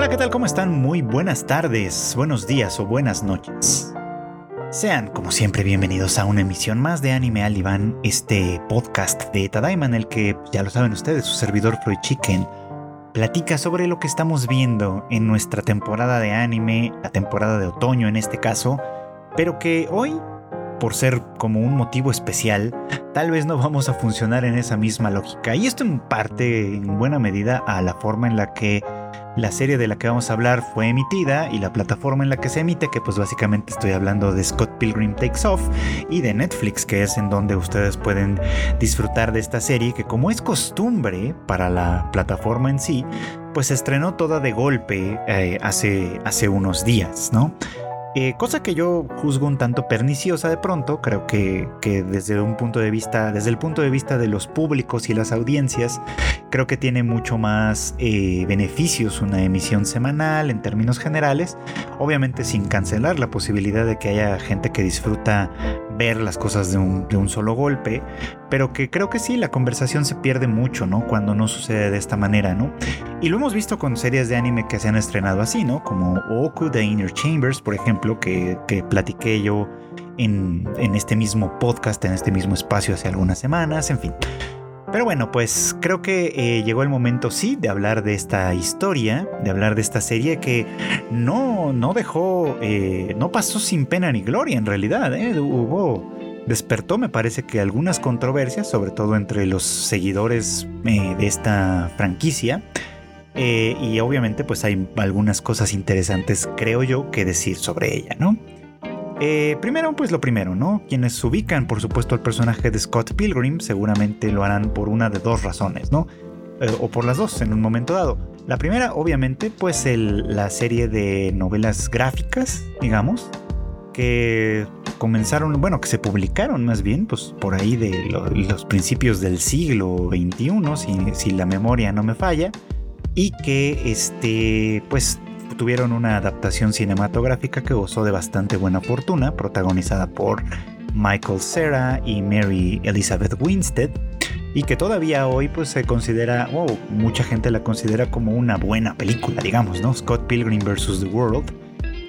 Hola, ¿qué tal? ¿Cómo están? Muy buenas tardes, buenos días o buenas noches. Sean, como siempre, bienvenidos a una emisión más de Anime Alivan, este podcast de Tadaima en el que, ya lo saben ustedes, su servidor Freud Chicken platica sobre lo que estamos viendo en nuestra temporada de anime, la temporada de otoño en este caso, pero que hoy, por ser como un motivo especial, tal vez no vamos a funcionar en esa misma lógica. Y esto en parte, en buena medida, a la forma en la que la serie de la que vamos a hablar fue emitida y la plataforma en la que se emite, que pues básicamente estoy hablando de Scott Pilgrim Takes Off y de Netflix, que es en donde ustedes pueden disfrutar de esta serie, que como es costumbre para la plataforma en sí, pues se estrenó toda de golpe eh, hace, hace unos días, ¿no? Eh, cosa que yo juzgo un tanto perniciosa de pronto, creo que, desde un punto de vista, desde el punto de vista de los públicos y las audiencias, creo que tiene mucho más eh, beneficios una emisión semanal en términos generales, obviamente sin cancelar la posibilidad de que haya gente que disfruta ver las cosas de un, de solo golpe, pero que creo que sí, la conversación se pierde mucho, ¿no? Cuando no sucede de esta manera, ¿no? Y lo hemos visto con series de anime que se han estrenado así, ¿no? Como Oku The Inner Chambers, por ejemplo, que, que platiqué yo en, en este mismo podcast, en este mismo espacio hace algunas semanas, en fin. Pero bueno, pues creo que eh, llegó el momento sí de hablar de esta historia, de hablar de esta serie que no, no dejó, eh, no pasó sin pena ni gloria en realidad. ¿eh? Hubo, despertó me parece que algunas controversias, sobre todo entre los seguidores de esta franquicia. y obviamente pues hay algunas cosas interesantes, creo yo, que decir sobre ella, ¿no? Eh, primero, pues lo primero, ¿no? Quienes ubican, por supuesto, al personaje de Scott Pilgrim seguramente lo harán por una de dos razones, ¿no? Eh, o por las dos en un momento dado. La primera, obviamente, pues la serie de novelas gráficas, digamos, que comenzaron, bueno, que se publicaron más bien, pues por ahí de los principios del siglo XXI, si, si la memoria no me falla, y que, este, pues tuvieron una adaptación cinematográfica que gozó de bastante buena fortuna, protagonizada por Michael Cera y Mary Elizabeth Winstead, y que todavía hoy pues se considera, mucha gente la considera como una buena película, digamos, ¿no? Scott Pilgrim vs. The World,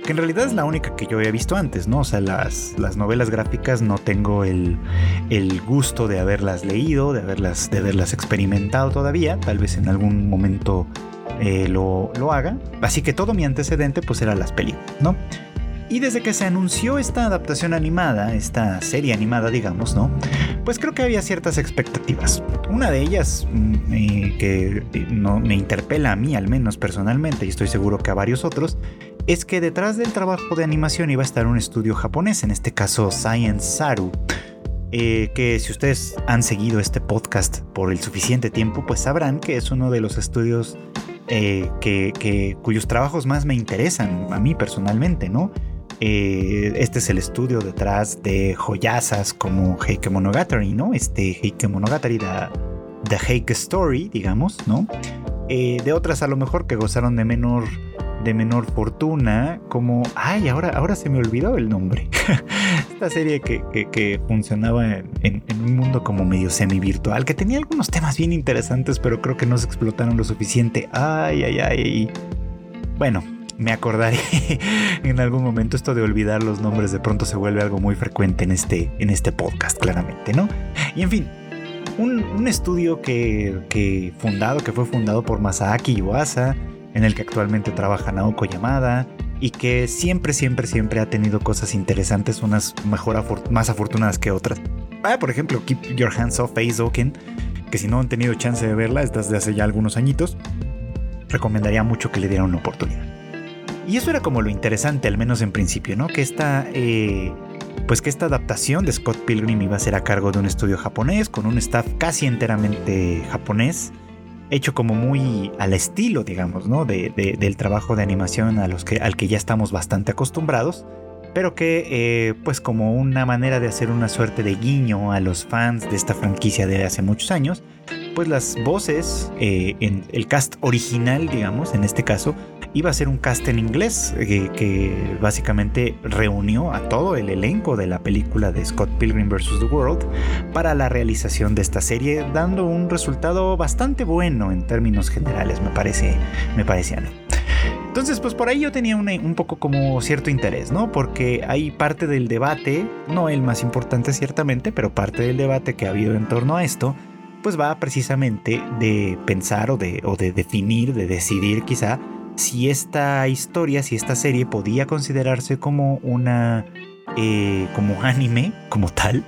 que en realidad es la única que yo había visto antes, ¿no? O sea, las, las novelas gráficas no tengo el, el, gusto de haberlas leído, de haberlas, de haberlas experimentado todavía, tal vez en algún momento eh, lo, haga. Así que todo mi antecedente pues era las películas, ¿no? Y desde que se anunció esta adaptación animada, esta serie animada, digamos, ¿no? Pues creo que había ciertas expectativas. Una de ellas mm, eh, que eh, no, me interpela a mí, al menos personalmente, y estoy seguro que a varios otros, es que detrás del trabajo de animación iba a estar un estudio japonés, en este caso Science Saru. que si ustedes han seguido este podcast por el suficiente tiempo, pues sabrán que es uno de los estudios eh, que, cuyos trabajos más me interesan a mí personalmente, ¿no? Eh, este es el estudio detrás de joyasas como Heike Monogatari, ¿no? Este Heike Monogatari, The, Heike Story, digamos, ¿no? Eh, de otras a lo mejor que gozaron de menor de menor fortuna, como, ay, ahora, ahora se me olvidó el nombre. Esta serie que, funcionaba en, un mundo como medio semi-virtual, que tenía algunos temas bien interesantes, pero creo que no se explotaron lo suficiente. Ay, ay, ay. Bueno, me acordaré en algún momento esto de olvidar los nombres de pronto se vuelve algo muy frecuente en este, en este podcast, claramente, ¿no? Y en fin, un, estudio que, que, fundado, que fue fundado por Masaaki Yuasa, en el que actualmente trabaja Naoko Yamada y que siempre, siempre, siempre ha tenido cosas interesantes, unas mejor más afortunadas que otras. Ah, por ejemplo, Keep Your Hands Off Oken, que si no han tenido chance de verla, es desde hace ya algunos añitos, recomendaría mucho que le dieran una oportunidad. Y eso era como lo interesante, al menos en principio, ¿no? Que esta, eh, pues que esta adaptación de Scott Pilgrim iba a ser a cargo de un estudio japonés, con un staff casi enteramente japonés, hecho como muy al estilo, digamos, ¿no? De, del trabajo de animación a los que, al que ya estamos bastante acostumbrados, pero que eh, pues como una manera de hacer una suerte de guiño a los fans de esta franquicia de hace muchos años, pues las voces eh, en el cast original, digamos, en este caso, iba a ser un cast en inglés eh, que, básicamente reunió a todo el elenco de la película de Scott Pilgrim vs. The World para la realización de esta serie, dando un resultado bastante bueno en términos generales, me parece, me parece a mí. Entonces, pues por ahí yo tenía un poco como cierto interés, ¿no? Porque hay parte del debate, no el más importante ciertamente, pero parte del debate que ha habido en torno a esto, pues va precisamente de pensar o de, o de definir, de decidir quizá si esta historia, si esta serie podía considerarse como una, eh, como anime, como tal,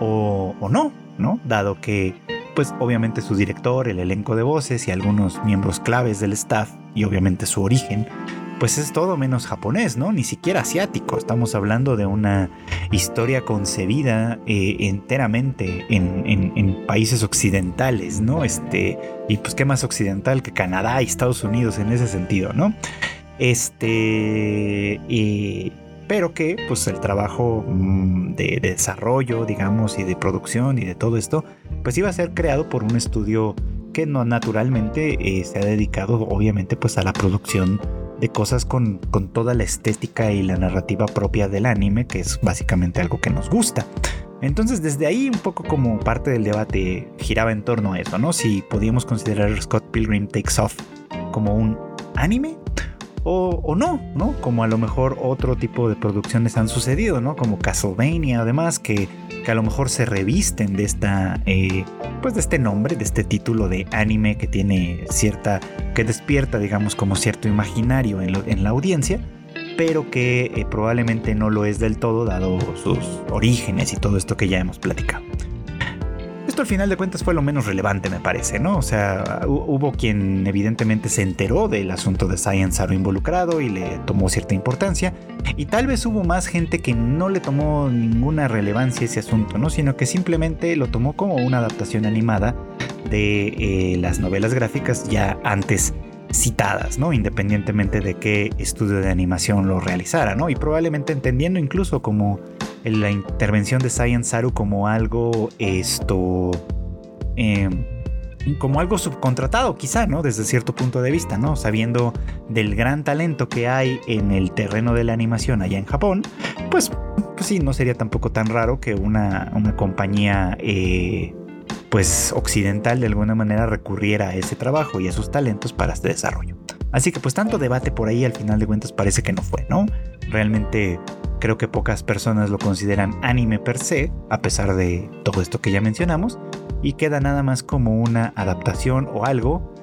o, o no, ¿no? Dado que pues obviamente su director, el elenco de voces y algunos miembros claves del staff y obviamente su origen, pues es todo menos japonés, ¿no? Ni siquiera asiático. Estamos hablando de una historia concebida eh, enteramente en, países occidentales, ¿no? Este, y pues qué más occidental que Canadá y Estados Unidos en ese sentido, ¿no? Este, pero que pues el trabajo mm, de, desarrollo, digamos, y de producción y de todo esto, pues iba a ser creado por un estudio que no naturalmente eh, se ha dedicado obviamente pues a la producción de cosas con, con toda la estética y la narrativa propia del anime, que es básicamente algo que nos gusta. Entonces desde ahí un poco como parte del debate giraba en torno a eso, ¿no? Si podíamos considerar Scott Pilgrim Takes Off como un anime o, no, ¿no? Como a lo mejor otro tipo de producciones han sucedido, ¿no? Como Castlevania, además, que, que a lo mejor se revisten de esta, eh, pues de este nombre, de este título de anime que tiene cierta, que despierta, digamos, como cierto imaginario en, la audiencia, pero que eh, probablemente no lo es del todo, dado sus orígenes y todo esto que ya hemos platicado. Esto al final de cuentas fue lo menos relevante, me parece, ¿no? O sea, hubo quien evidentemente se enteró del asunto de Science Arrow involucrado y le tomó cierta importancia, y tal vez hubo más gente que no le tomó ninguna relevancia ese asunto, ¿no? Sino que simplemente lo tomó como una adaptación animada de eh, las novelas gráficas ya antes citadas, ¿no? Independientemente de qué estudio de animación lo realizara, ¿no? Y probablemente entendiendo incluso como la intervención de Science Saru como algo esto. Em, como algo subcontratado, quizá, ¿no? Desde cierto punto de vista, ¿no? Sabiendo del gran talento que hay en el terreno de la animación allá en Japón, pues, pues sí, no sería tampoco tan raro que una, una compañía, eh, pues, occidental de alguna manera recurriera a ese trabajo y a sus talentos para este desarrollo. Así que, pues, tanto debate por ahí, al final de cuentas, parece que no fue, ¿no? Realmente Creo que pocas personas lo consideran anime per se, a pesar de todo esto que ya mencionamos, y queda nada más como una adaptación o algo,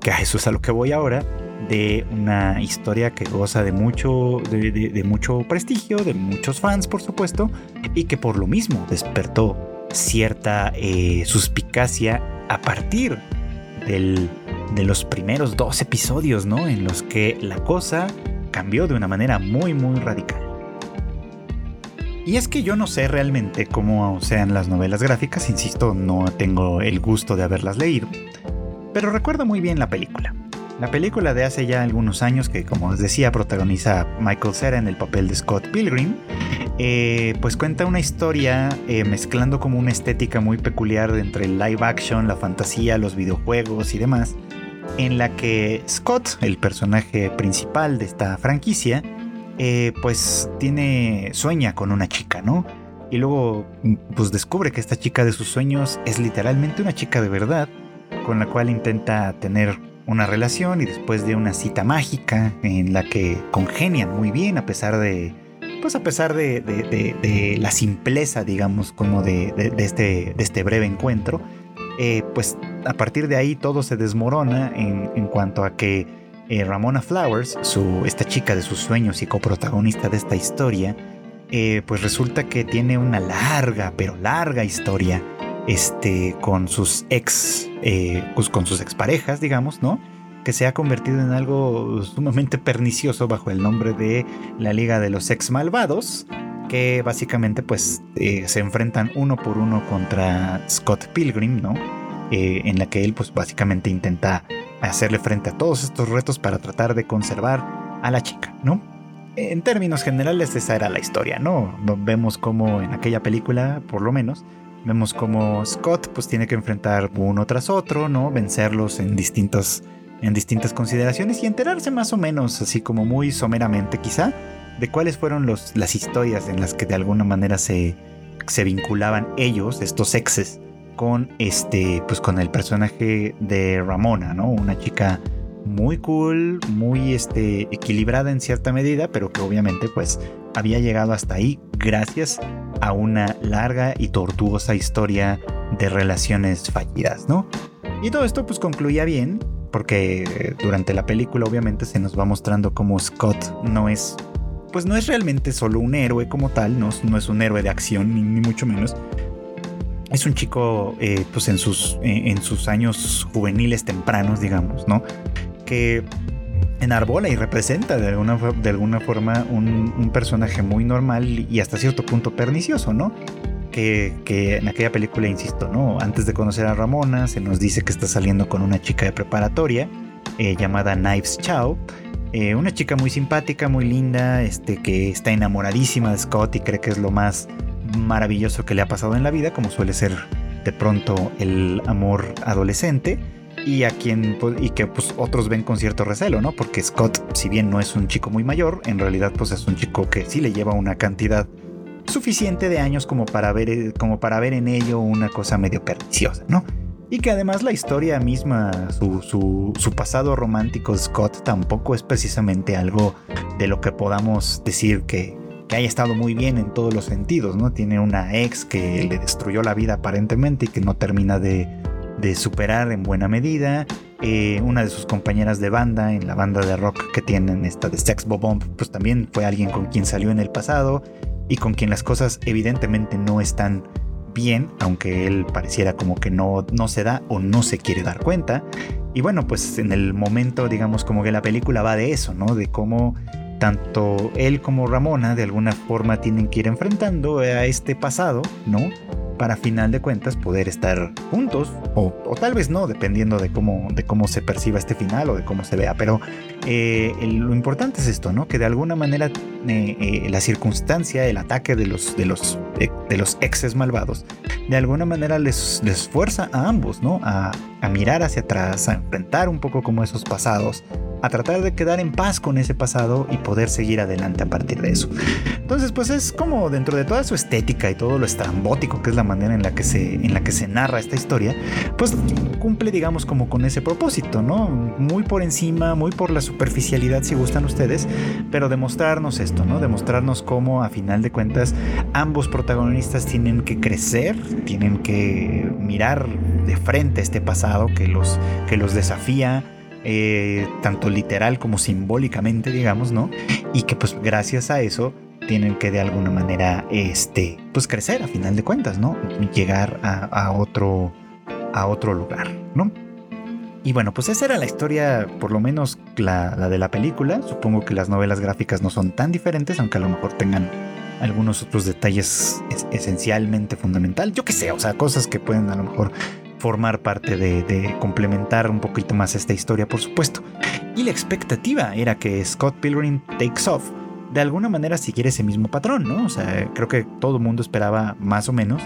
que a eso es a lo que voy ahora, de una historia que goza de mucho, de, mucho prestigio, de muchos fans por supuesto, y que por lo mismo despertó cierta eh, suspicacia a partir de los primeros dos episodios, ¿no? En los que la cosa cambió de una manera muy, muy radical. Y es que yo no sé realmente cómo sean las novelas gráficas, insisto, no tengo el gusto de haberlas leído, pero recuerdo muy bien la película. La película de hace ya algunos años que, como les decía, protagoniza Michael Cera en el papel de Scott Pilgrim, eh, pues cuenta una historia eh, mezclando como una estética muy peculiar entre el live action, la fantasía, los videojuegos y demás, en la que Scott, el personaje principal de esta franquicia, eh, pues tiene, sueña con una chica, ¿no? Y luego pues descubre que esta chica de sus sueños es literalmente una chica de verdad, con la cual intenta tener una relación y después de una cita mágica en la que congenian muy bien a pesar de, pues a pesar de, la simpleza, digamos, como de, este, este breve encuentro, eh, pues a partir de ahí todo se desmorona en, en cuanto a que eh, Ramona Flowers, su, esta chica de sus sueños y coprotagonista de esta historia, eh, pues resulta que tiene una larga, pero larga historia este, con sus ex, eh, pues con sus exparejas, digamos, ¿no? Que se ha convertido en algo sumamente pernicioso bajo el nombre de la Liga de los Ex Malvados, que básicamente pues se enfrentan uno por uno contra Scott Pilgrim, ¿no? en la que él pues básicamente intenta hacerle frente a todos estos retos para tratar de conservar a la chica, ¿no? En términos generales esa era la historia, ¿no? Vemos como en aquella película, por lo menos, vemos como Scott pues tiene que enfrentar uno tras otro, ¿no? Vencerlos en distintos en distintas consideraciones y enterarse más o menos, así como muy someramente quizá, de cuáles fueron los, las historias en las que de alguna manera se, se vinculaban ellos, estos exes, con este, pues con el personaje de Ramona, ¿no? Una chica muy cool, muy este, equilibrada en cierta medida, pero que obviamente pues había llegado hasta ahí gracias a una larga y tortuosa historia de relaciones fallidas, ¿no? Y todo esto pues concluía bien, porque durante la película obviamente se nos va mostrando cómo Scott no es, pues no es realmente solo un héroe como tal, no, no es un héroe de acción, ni, mucho menos. Es un chico eh, pues en sus, en sus años juveniles tempranos, digamos, ¿no? Que enarbola y representa de alguna, de alguna forma un, personaje muy normal y hasta cierto punto pernicioso, ¿no? Que, en aquella película, insisto, ¿no? Antes de conocer a Ramona, se nos dice que está saliendo con una chica de preparatoria eh, llamada Knives Chow. Eh, una chica muy simpática, muy linda, este, que está enamoradísima de Scott y cree que es lo más maravilloso que le ha pasado en la vida, como suele ser de pronto el amor adolescente y a quien pues, y que pues otros ven con cierto recelo, ¿no? Porque Scott, si bien no es un chico muy mayor, en realidad pues es un chico que sí le lleva una cantidad suficiente de años como para ver como para ver en ello una cosa medio perniciosa, ¿no? Y que además la historia misma, su, su, su pasado romántico Scott tampoco es precisamente algo de lo que podamos decir que, que haya estado muy bien en todos los sentidos, ¿no? Tiene una ex que le destruyó la vida aparentemente y que no termina de, de superar en buena medida. Eh, una de sus compañeras de banda, en la banda de rock que tienen, esta de Sex Bomb, pues también fue alguien con quien salió en el pasado y con quien las cosas evidentemente no están bien, aunque él pareciera como que no, no se da o no se quiere dar cuenta. Y bueno, pues en el momento, digamos, como que la película va de eso, ¿no? De cómo tanto él como Ramona de alguna forma tienen que ir enfrentando a este pasado, ¿no? para final de cuentas poder estar juntos o, tal vez no, dependiendo de cómo, de cómo se perciba este final o de cómo se vea. Pero eh, lo importante es esto, ¿no? Que de alguna manera eh, eh, la circunstancia, el ataque de los, de los, de los exes malvados, de alguna manera les, les fuerza a ambos, ¿no? A, a mirar hacia atrás, a enfrentar un poco como esos pasados, a tratar de quedar en paz con ese pasado y poder seguir adelante a partir de eso. Entonces, pues es como dentro de toda su estética y todo lo estrambótico que es la manera en la que se, en la que se narra esta historia, pues cumple, digamos, como con ese propósito, ¿no? Muy por encima, muy por la superficialidad, si gustan ustedes, pero demostrarnos esto, ¿no? Demostrarnos cómo, a final de cuentas, ambos protagonistas tienen que crecer, tienen que mirar de frente este pasado que los, que los desafía, eh, tanto literal como simbólicamente, digamos, ¿no? Y que pues gracias a eso tienen que de alguna manera, este, pues crecer a final de cuentas, ¿no? Llegar a, otro, a otro lugar, ¿no? Y bueno, pues esa era la historia, por lo menos la, la, de la película. Supongo que las novelas gráficas no son tan diferentes, aunque a lo mejor tengan algunos otros detalles esencialmente fundamental. Yo qué sé, o sea, cosas que pueden a lo mejor formar parte de, complementar un poquito más esta historia, por supuesto. Y la expectativa era que Scott Pilgrim Takes Off de alguna manera siguiera ese mismo patrón, ¿no? O sea, creo que todo el mundo esperaba más o menos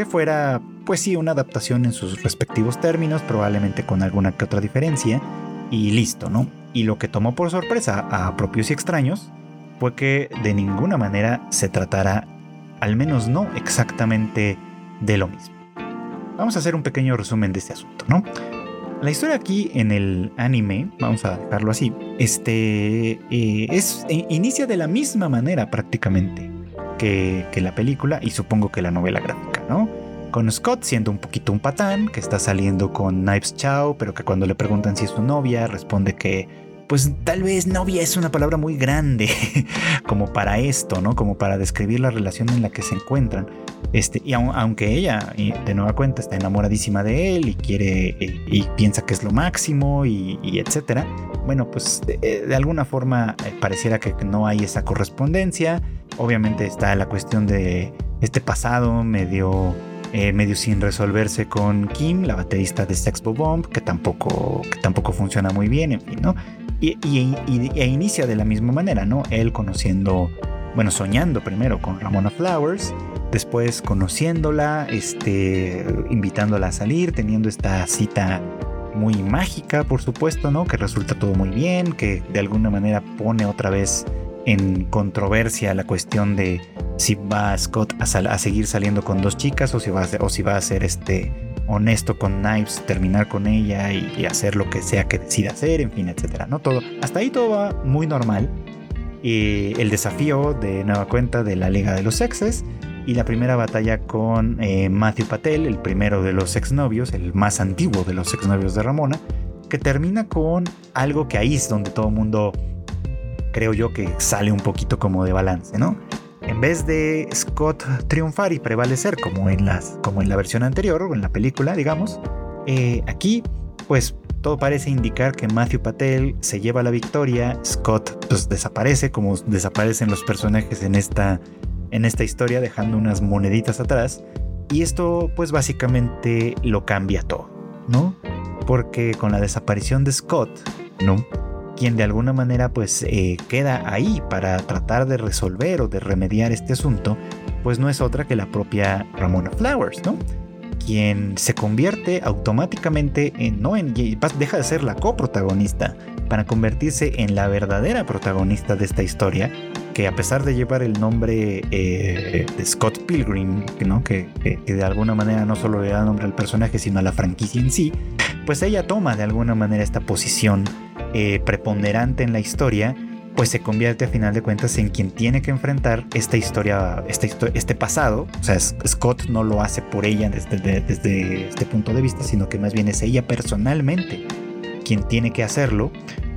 que fuera, pues sí, una adaptación en sus respectivos términos, probablemente con alguna que otra diferencia, y listo, ¿no? Y lo que tomó por sorpresa a propios y extraños fue que de ninguna manera se tratara, al menos no exactamente, de lo mismo. Vamos a hacer un pequeño resumen de este asunto, ¿no? La historia aquí en el anime, vamos a dejarlo así, este eh, es e, inicia de la misma manera prácticamente que, que, la película y supongo que la novela gráfica, Con Scott siendo un poquito un patán, que está saliendo con Knives Chow, pero que cuando le preguntan si es su novia, responde que pues tal vez novia es una palabra muy grande como para esto, ¿no? Como para describir la relación en la que se encuentran. Este, y aunque ella, de nueva cuenta, está enamoradísima de él y quiere eh, y piensa que es lo máximo y, etcétera, bueno, pues de, alguna forma eh, pareciera que no hay esa correspondencia. Obviamente está la cuestión de este pasado medio eh, medio sin resolverse con Kim, la baterista de Sex Bomb, que tampoco, que tampoco funciona muy bien, en fin, ¿no? Y, e inicia de la misma manera, ¿no? Él conociendo, bueno, soñando primero con Ramona Flowers, después conociéndola, este, invitándola a salir, teniendo esta cita muy mágica, por supuesto, ¿no? Que resulta todo muy bien, que de alguna manera pone otra vez en controversia la cuestión de si va Scott a, seguir saliendo con dos chicas o si va a, o si va a ser este honesto con Knives, terminar con ella y, hacer lo que sea que decida hacer, en fin, etcétera, ¿no? Todo, hasta ahí todo va muy normal. Y el desafío de nueva cuenta de la Liga de los Sexes y la primera batalla con eh, Matthew Patel, el primero de los exnovios, el más antiguo de los exnovios de Ramona, que termina con algo que ahí es donde todo el mundo creo yo que sale un poquito como de balance, ¿no? En vez de Scott triunfar y prevalecer como en, las, como en la versión anterior o en la película, digamos, eh, aquí pues todo parece indicar que Matthew Patel se lleva la victoria, Scott pues desaparece como desaparecen los personajes en esta, en esta historia dejando unas moneditas atrás y esto pues básicamente lo cambia todo, ¿no? Porque con la desaparición de Scott, ¿no? Quien de alguna manera pues eh, queda ahí para tratar de resolver o de remediar este asunto, pues no es otra que la propia Ramona Flowers, ¿no? Quien se convierte automáticamente en, no en, deja de ser la coprotagonista para convertirse en la verdadera protagonista de esta historia, que a pesar de llevar el nombre eh, de Scott Pilgrim, ¿no? que, que, de alguna manera no solo le da nombre al personaje, sino a la franquicia en sí, pues ella toma de alguna manera esta posición eh, preponderante en la historia, pues se convierte a final de cuentas en quien tiene que enfrentar esta historia, este, pasado. O sea, Scott no lo hace por ella desde, este punto de vista, sino que más bien es ella personalmente quien tiene que hacerlo.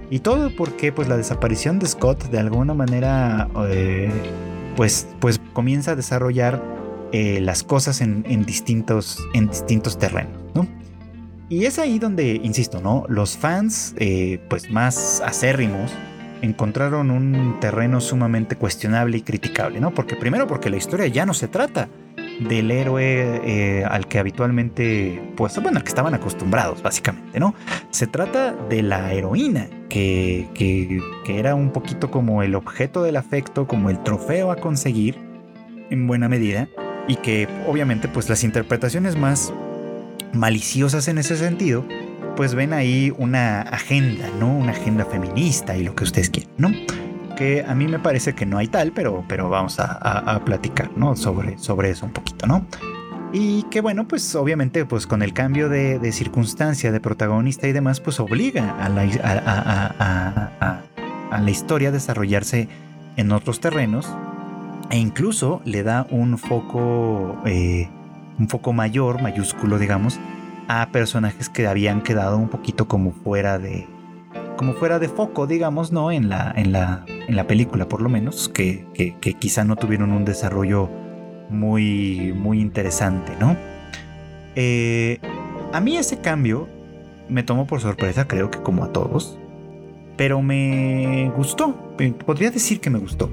Y todo porque pues la desaparición de Scott de alguna manera eh, pues, pues comienza a desarrollar eh, las cosas en, distintos, en distintos terrenos, ¿no? Y es ahí donde, insisto, ¿no? Los fans, eh, pues más acérrimos, encontraron un terreno sumamente cuestionable y criticable, ¿no? Porque primero porque la historia ya no se trata del héroe eh, al que habitualmente, pues bueno, al que estaban acostumbrados, básicamente, ¿no? Se trata de la heroína, que, que, que era un poquito como el objeto del afecto, como el trofeo a conseguir, en buena medida, y que obviamente pues las interpretaciones más maliciosas en ese sentido, pues ven ahí una agenda, ¿no? Una agenda feminista y lo que ustedes quieran, ¿no? Que a mí me parece que no hay tal, pero, pero vamos a, platicar, ¿no? Sobre, sobre eso un poquito, ¿no? Y que bueno, pues obviamente pues con el cambio de, circunstancia, de protagonista y demás, pues obliga a la, a, la historia a desarrollarse en otros terrenos e incluso le da un foco eh, un poco mayor, mayúsculo digamos, a personajes que habían quedado un poquito como fuera de como fuera de foco, digamos, ¿no? En la, en la, en la película, por lo menos, que, que, quizá no tuvieron un desarrollo muy, muy interesante, ¿no? Eh, a mí ese cambio me tomó por sorpresa, creo que como a todos, pero me gustó, podría decir que me gustó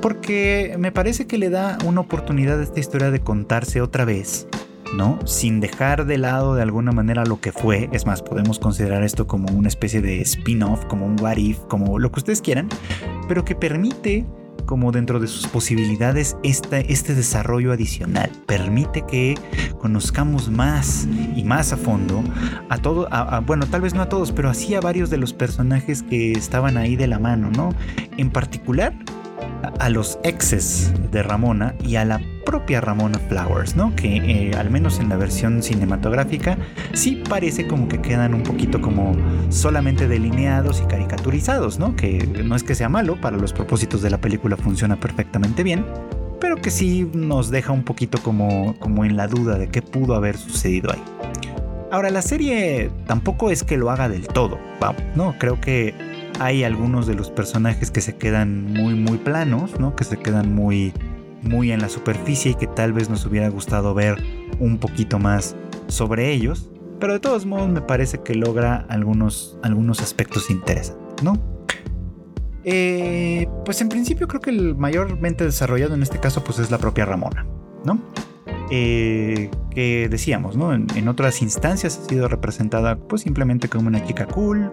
porque me parece que le da una oportunidad a esta historia de contarse otra vez, ¿no? Sin dejar de lado de alguna manera lo que fue. Es más, podemos considerar esto como una especie de spin-off, como un what if, como lo que ustedes quieran, pero que permite como dentro de sus posibilidades este, desarrollo adicional. Permite que conozcamos más y más a fondo a todo, bueno, tal vez no a todos, pero así a varios de los personajes que estaban ahí de la mano, ¿no? En particular, a los exes de Ramona y a la propia Ramona Flowers, ¿no? Que eh, al menos en la versión cinematográfica sí parece como que quedan un poquito como solamente delineados y caricaturizados, ¿no? Que no es que sea malo, para los propósitos de la película funciona perfectamente bien, pero que sí nos deja un poquito como, como en la duda de qué pudo haber sucedido ahí. Ahora, la serie tampoco es que lo haga del todo, ¿no? Creo que hay algunos de los personajes que se quedan muy muy planos, ¿no? Que se quedan muy muy en la superficie y que tal vez nos hubiera gustado ver un poquito más sobre ellos, pero de todos modos me parece que logra algunos, algunos aspectos interesantes, ¿no? Eh, pues en principio creo que el mayormente desarrollado en este caso pues es la propia Ramona, ¿no? Eh, que decíamos, ¿no? En, en, otras instancias ha sido representada pues simplemente como una chica cool,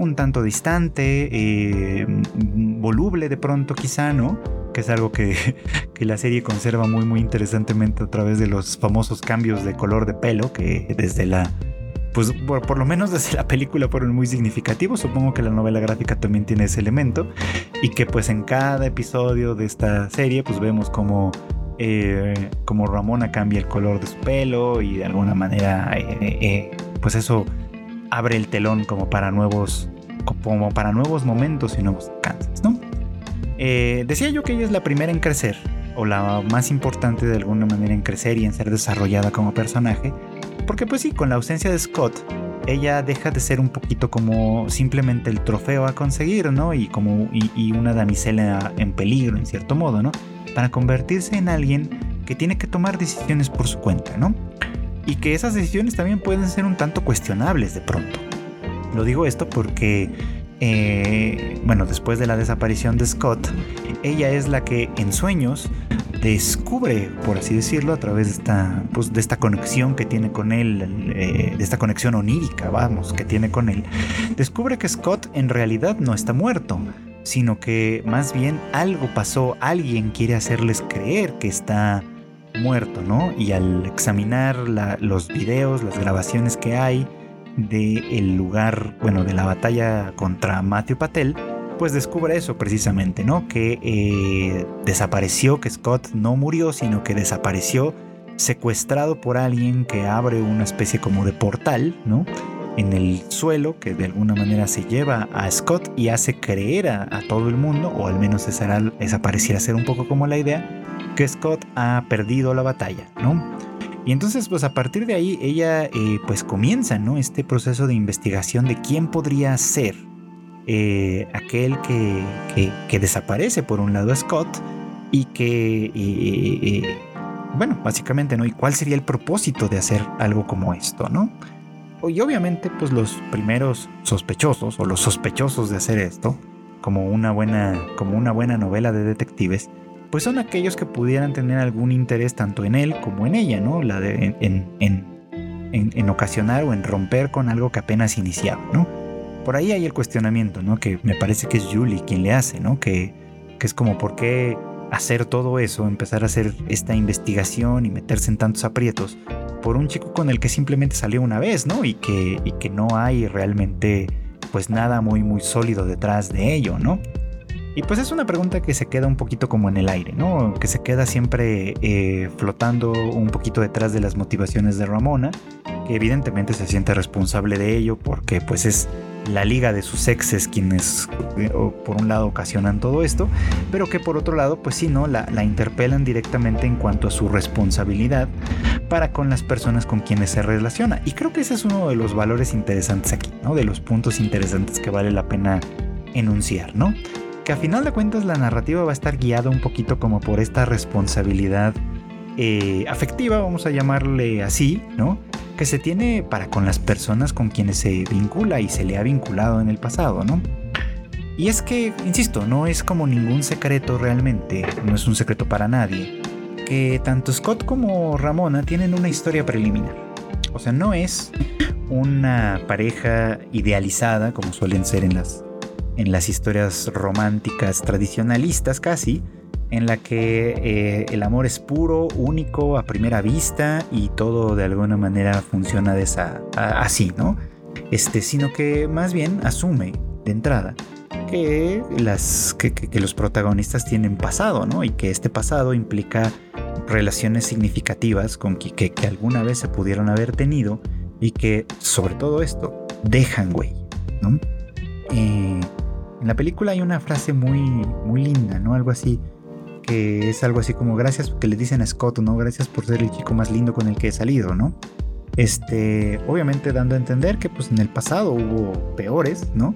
un tanto distante, eh, voluble de pronto quizá, ¿no? Que es algo que, la serie conserva muy muy interesantemente a través de los famosos cambios de color de pelo que desde la... Pues por, lo menos desde la película fueron muy significativos, supongo que la novela gráfica también tiene ese elemento y que pues en cada episodio de esta serie pues vemos como eh, como Ramona cambia el color de su pelo y de alguna manera, eh, pues eso abre el telón como para nuevos, como para nuevos momentos y nuevos alcances, ¿no? decía yo que ella es la primera en crecer, o la más importante de alguna manera en crecer y en ser desarrollada como personaje, porque pues sí, con la ausencia de Scott, ella deja de ser un poquito como simplemente el trofeo a conseguir, ¿no? Y como y, una damisela en peligro, en cierto modo, ¿no? Para convertirse en alguien que tiene que tomar decisiones por su cuenta, ¿no? Y que esas decisiones también pueden ser un tanto cuestionables de pronto. Lo digo esto porque, eh, bueno, después de la desaparición de Scott, ella es la que en sueños descubre, por así decirlo, a través de esta, pues, de esta conexión que tiene con él, eh, de esta conexión onírica, vamos, que tiene con él, descubre que Scott en realidad no está muerto, sino que más bien algo pasó, alguien quiere hacerles creer que está muerto, ¿no? Y al examinar los videos, las grabaciones que hay del lugar, bueno, de la batalla contra Matthew Patel, pues descubre eso precisamente, ¿no? Que eh, desapareció, que Scott no murió, sino que desapareció secuestrado por alguien que abre una especie como de portal, ¿no? En el suelo que de alguna manera se lleva a Scott y hace creer a, todo el mundo, o al menos esa, esa pareciera ser un poco como la idea, que Scott ha perdido la batalla, ¿no? Y entonces, pues a partir de ahí, ella eh, pues comienza, ¿no? Este proceso de investigación de quién podría ser eh, aquel que, desaparece por un lado Scott y que, bueno, básicamente, ¿no? ¿Y cuál sería el propósito de hacer algo como esto, ¿no? Y obviamente, pues los primeros sospechosos o los sospechosos de hacer esto, como una buena, como una buena novela de detectives, pues son aquellos que pudieran tener algún interés tanto en él como en ella, ¿no? La de, en, en, ocasionar o en romper con algo que apenas iniciaba, ¿no? por ahí hay el cuestionamiento, ¿no? Que me parece que es Julie quien le hace, ¿no? Que, que es como, ¿por qué hacer todo eso, empezar a hacer esta investigación y meterse en tantos aprietos por un chico con el que simplemente salió una vez, ¿no? Y que, y que no hay realmente, pues nada muy, muy sólido detrás de ello, ¿no? Y pues es una pregunta que se queda un poquito como en el aire, ¿no? Que se queda siempre eh, flotando un poquito detrás de las motivaciones de Ramona, que evidentemente se siente responsable de ello porque pues es la liga de sus exes quienes eh, por un lado ocasionan todo esto, pero que por otro lado pues sí, ¿no? La, la interpelan directamente en cuanto a su responsabilidad para con las personas con quienes se relaciona. Y creo que ese es uno de los valores interesantes aquí, ¿no? De los puntos interesantes que vale la pena enunciar, ¿no? A final de cuentas la narrativa va a estar guiada un poquito como por esta responsabilidad eh, afectiva, vamos a llamarle así, ¿no? Que se tiene para con las personas con quienes se vincula y se le ha vinculado en el pasado, ¿no? Y es que, insisto, no es como ningún secreto realmente, no es un secreto para nadie, que tanto Scott como Ramona tienen una historia preliminar. O sea, no es una pareja idealizada como suelen ser en las en las historias románticas tradicionalistas casi, en la que eh, el amor es puro, único, a primera vista y todo de alguna manera funciona de esa, así, ¿no? Este, sino que más bien asume de entrada que, las, que, los protagonistas tienen pasado, ¿no? Y que este pasado implica relaciones significativas con que, que alguna vez se pudieron haber tenido y que sobre todo esto dejan güey, ¿no? Eh, en la película hay una frase muy, muy linda, ¿no? Algo así, que es algo así como gracias que le dicen a Scott, ¿no? Gracias por ser el chico más lindo con el que he salido, ¿no? Este, obviamente dando a entender que pues en el pasado hubo peores, ¿no?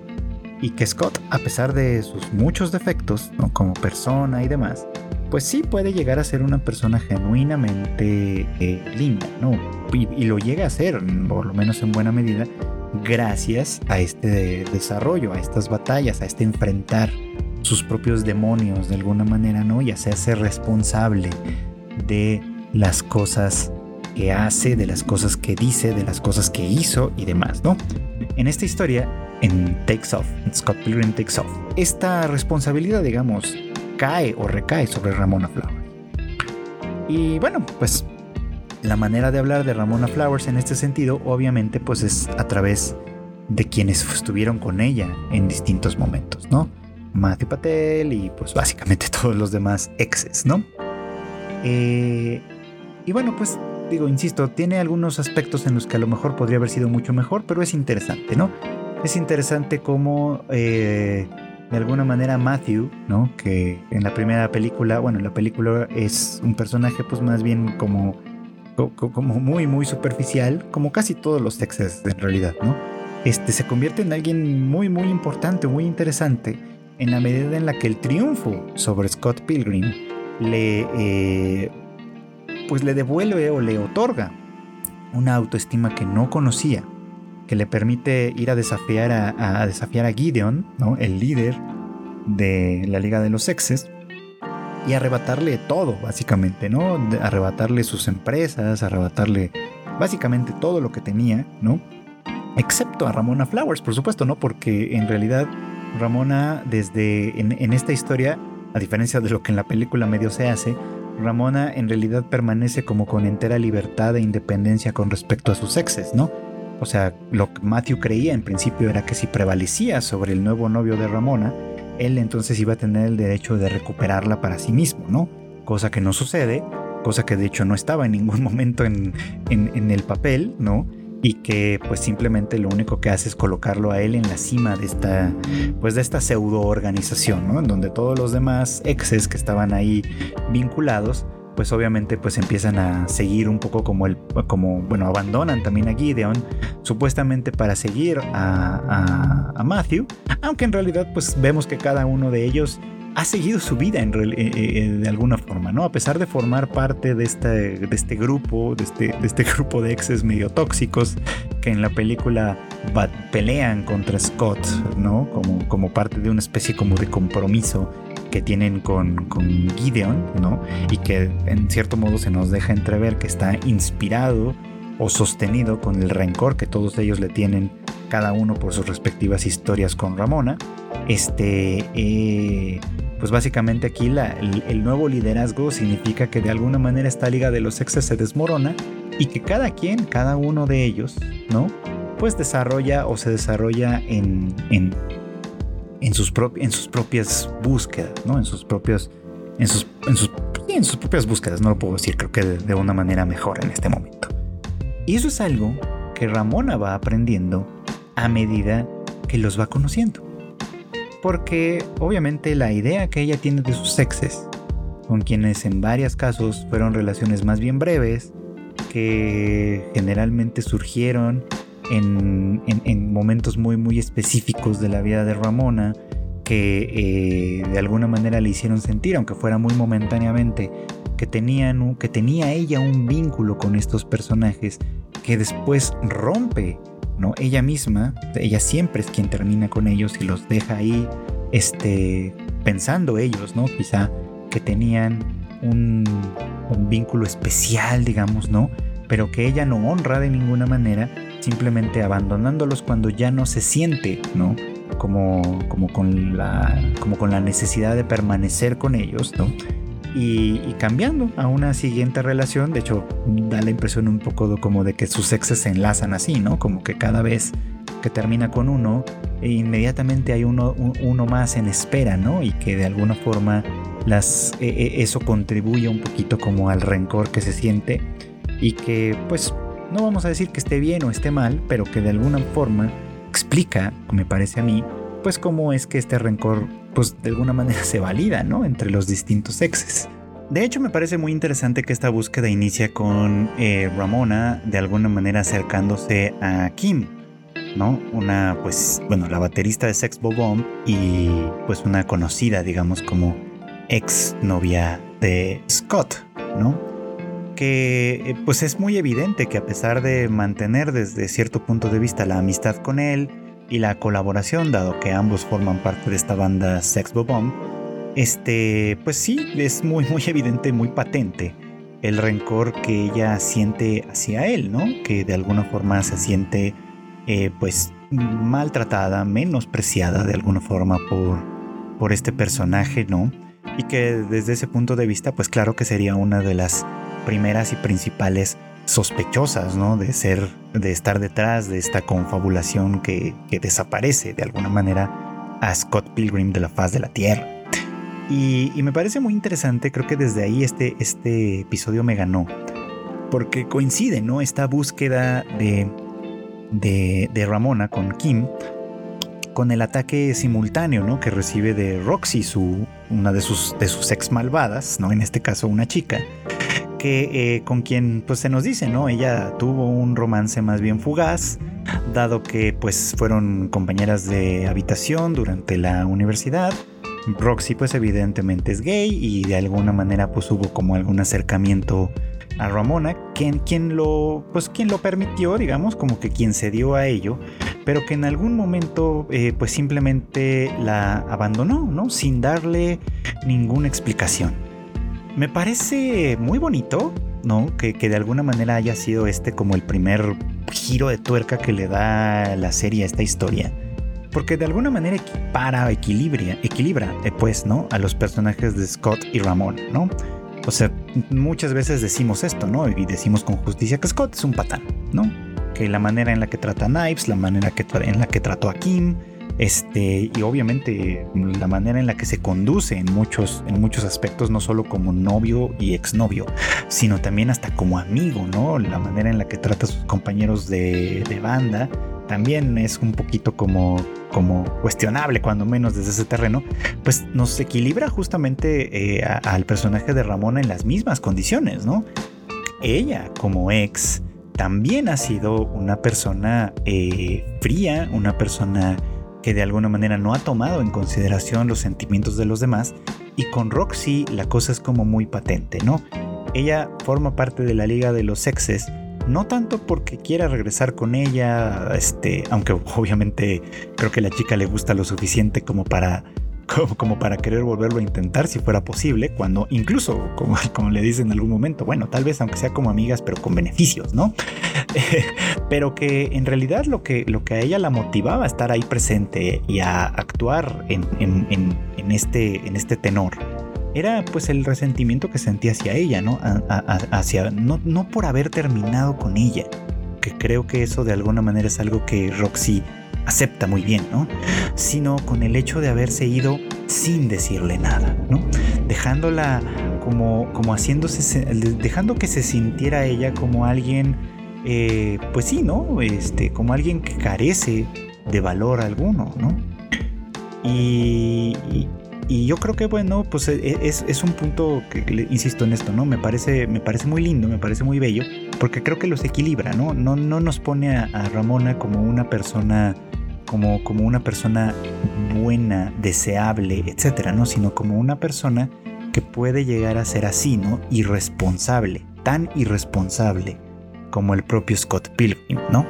Y que Scott, a pesar de sus muchos defectos. Como persona y demás, pues sí puede llegar a ser una persona genuinamente eh, linda, ¿no? Y, lo llega a ser, por lo menos en buena medida, gracias a este desarrollo, a estas batallas, a este enfrentar sus propios demonios de alguna manera, ¿no? Y hacerse responsable de las cosas que hace, de las cosas que dice, de las cosas que hizo y demás, ¿no? En esta historia, en Takes Off, Scott Pilgrim Takes Off, esta responsabilidad, digamos, cae o recae sobre Ramona Flowers. Y bueno, pues la manera de hablar de Ramona Flowers en este sentido, obviamente, pues es a través de quienes estuvieron con ella en distintos momentos, ¿no? Matthew Patel y pues básicamente todos los demás exes, ¿no? Eh, y bueno, pues digo, insisto, tiene algunos aspectos en los que a lo mejor podría haber sido mucho mejor, pero es interesante, ¿no? Es interesante cómo eh, de alguna manera Matthew, ¿no? Que en la primera película, bueno, en la película es un personaje pues más bien como, como muy, muy superficial, como casi todos los Texas en realidad, ¿no? Este se convierte en alguien muy, muy importante, muy interesante, en la medida en la que el triunfo sobre Scott Pilgrim le... Eh, pues le devuelve o le otorga una autoestima que no conocía, que le permite ir a desafiar a, desafiar a Gideon, ¿no? el líder de la Liga de los Sexes, y arrebatarle todo, básicamente, ¿no? Arrebatarle sus empresas, arrebatarle básicamente todo lo que tenía, ¿no? Excepto a Ramona Flowers, por supuesto, ¿no? Porque en realidad Ramona, desde en, en esta historia, a diferencia de lo que en la película medio se hace, Ramona en realidad permanece como con entera libertad e independencia con respecto a sus exes, ¿no? O sea, lo que Matthew creía en principio era que si prevalecía sobre el nuevo novio de Ramona, él entonces iba a tener el derecho de recuperarla para sí mismo, ¿no? Cosa que no sucede, cosa que de hecho no estaba en ningún momento en, en el papel, ¿no? y que pues simplemente lo único que hace es colocarlo a él en la cima de esta pues de esta pseudo organización, ¿no? En donde todos los demás exes que estaban ahí vinculados pues obviamente pues empiezan a seguir un poco como el como bueno abandonan también a Gideon supuestamente para seguir a, a Matthew aunque en realidad pues vemos que cada uno de ellos ha seguido su vida en, eh, eh, de alguna forma, ¿no? A pesar de formar parte de este, de este grupo, de este, este grupo de exes medio tóxicos que en la película pelean contra Scott, ¿no? Como, como parte de una especie como de compromiso que tienen con, con Gideon, ¿no? Y que en cierto modo se nos deja entrever que está inspirado o sostenido con el rencor que todos ellos le tienen cada uno por sus respectivas historias con Ramona. Este, eh, pues básicamente aquí el, nuevo liderazgo significa que de alguna manera esta liga de los exes se desmorona y que cada quien, cada uno de ellos, ¿no? Pues desarrolla o se desarrolla en, en, sus, en sus propias búsquedas, ¿no? En sus propios, en sus, en sus, en sus propias búsquedas, no lo puedo decir, creo que de una manera mejor en este momento. Y eso es algo que Ramona va aprendiendo a medida que los va conociendo. Porque obviamente la idea que ella tiene de sus exes, con quienes en varios casos fueron relaciones más bien breves, que generalmente surgieron en, momentos muy muy específicos de la vida de Ramona, que eh, de alguna manera le hicieron sentir, aunque fuera muy momentáneamente, que, tenían, que tenía ella un vínculo con estos personajes que después rompe, ¿no? Ella misma, ella siempre es quien termina con ellos y los deja ahí, este, pensando ellos, ¿no? Quizá que tenían un, un vínculo especial, digamos, ¿no? Pero que ella no honra de ninguna manera, simplemente abandonándolos cuando ya no se siente, ¿no? Como, como, con la, como con la necesidad de permanecer con ellos, ¿no? y, cambiando a una siguiente relación. De hecho, da la impresión un poco como de que sus exes se enlazan así, ¿no? Como que cada vez que termina con uno, inmediatamente hay uno, uno más en espera, ¿no? Y que de alguna forma e, e, eso contribuye un poquito como al rencor que se siente y que pues no vamos a decir que esté bien o esté mal, pero que de alguna forma explica, me parece a mí, pues cómo es que este rencor pues de alguna manera se valida, ¿no? Entre los distintos exes. De hecho, me parece muy interesante que esta búsqueda inicia con eh, Ramona de alguna manera acercándose a Kim, ¿no? Una, pues, bueno, la baterista de Sex Bomb y pues una conocida, digamos, como ex novia de Scott, ¿no? Que eh, pues es muy evidente que a pesar de mantener desde cierto punto de vista la amistad con él, y la colaboración, dado que ambos forman parte de esta banda Sex Bomb, este, pues sí, es muy, muy evidente, muy patente el rencor que ella siente hacia él, ¿no? Que de alguna forma se siente, eh, pues, maltratada, menospreciada de alguna forma por, por este personaje, ¿no? Y que desde ese punto de vista, pues claro que sería una de las primeras y principales sospechosas, ¿no? De ser, de estar detrás de esta confabulación que, desaparece de alguna manera a Scott Pilgrim de la faz de la Tierra. Y, me parece muy interesante, creo que desde ahí este, este episodio me ganó, porque coincide, ¿no? Esta búsqueda de, de, de Ramona con Kim, con el ataque simultáneo, ¿no? Que recibe de Roxy, su, una de sus, de sus ex malvadas, ¿no? En este caso una chica, eh, con quien pues se nos dice, ¿no? Ella tuvo un romance más bien fugaz, dado que pues fueron compañeras de habitación durante la universidad. Roxy pues evidentemente es gay y de alguna manera pues hubo como algún acercamiento a Ramona, quien, quien, lo, pues, quien lo permitió, digamos, como que quien se dio a ello, pero que en algún momento eh, pues simplemente la abandonó, ¿no? Sin darle ninguna explicación. Me parece muy bonito, ¿no? Que, que, de alguna manera haya sido este como el primer giro de tuerca que le da la serie a esta historia. Porque de alguna manera equipara, equilibra, equilibra, eh, pues, ¿no? A los personajes de Scott y Ramón, ¿no? O sea, muchas veces decimos esto, ¿no? Y decimos con justicia que Scott es un patán, ¿no? Que la manera en la que trata a Knives, la manera que en la que trató a Kim, este, y obviamente la manera en la que se conduce en muchos, en muchos aspectos, no solo como novio y exnovio, sino también hasta como amigo, ¿no? La manera en la que trata a sus compañeros de, banda, también es un poquito como, como cuestionable, cuando menos desde ese terreno, pues nos equilibra justamente eh, al personaje de Ramona en las mismas condiciones, ¿no? Ella como ex también ha sido una persona eh, fría, una persona que de alguna manera no ha tomado en consideración los sentimientos de los demás y con Roxy la cosa es como muy patente, ¿no? Ella forma parte de la liga de los sexes, no tanto porque quiera regresar con ella, este, aunque obviamente creo que la chica le gusta lo suficiente como para como, para querer volverlo a intentar si fuera posible, cuando incluso, como, como le dice en algún momento, bueno, tal vez aunque sea como amigas, pero con beneficios, ¿no? pero que en realidad lo que, lo que a ella la motivaba a estar ahí presente y a actuar en, en, este, en este tenor era pues el resentimiento que sentía hacia ella, ¿no? hacia, no, no por haber terminado con ella, que creo que eso de alguna manera es algo que Roxy acepta muy bien, ¿no? Sino con el hecho de haberse ido sin decirle nada, ¿no? Dejándola como, como haciéndose, dejando que se sintiera ella como alguien, eh, pues sí, ¿no? Este, como alguien que carece de valor alguno, ¿no? y, y yo creo que bueno, pues e, e, es, un punto que, insisto en esto, ¿no? Me parece, me parece muy lindo, me parece muy bello, porque creo que los equilibra, ¿no? No, no nos pone a, Ramona como una persona, como, como una persona buena, deseable, etcétera, ¿no? Sino como una persona que puede llegar a ser así, ¿no? Irresponsable, tan irresponsable como el propio Scott Pilgrim, ¿no?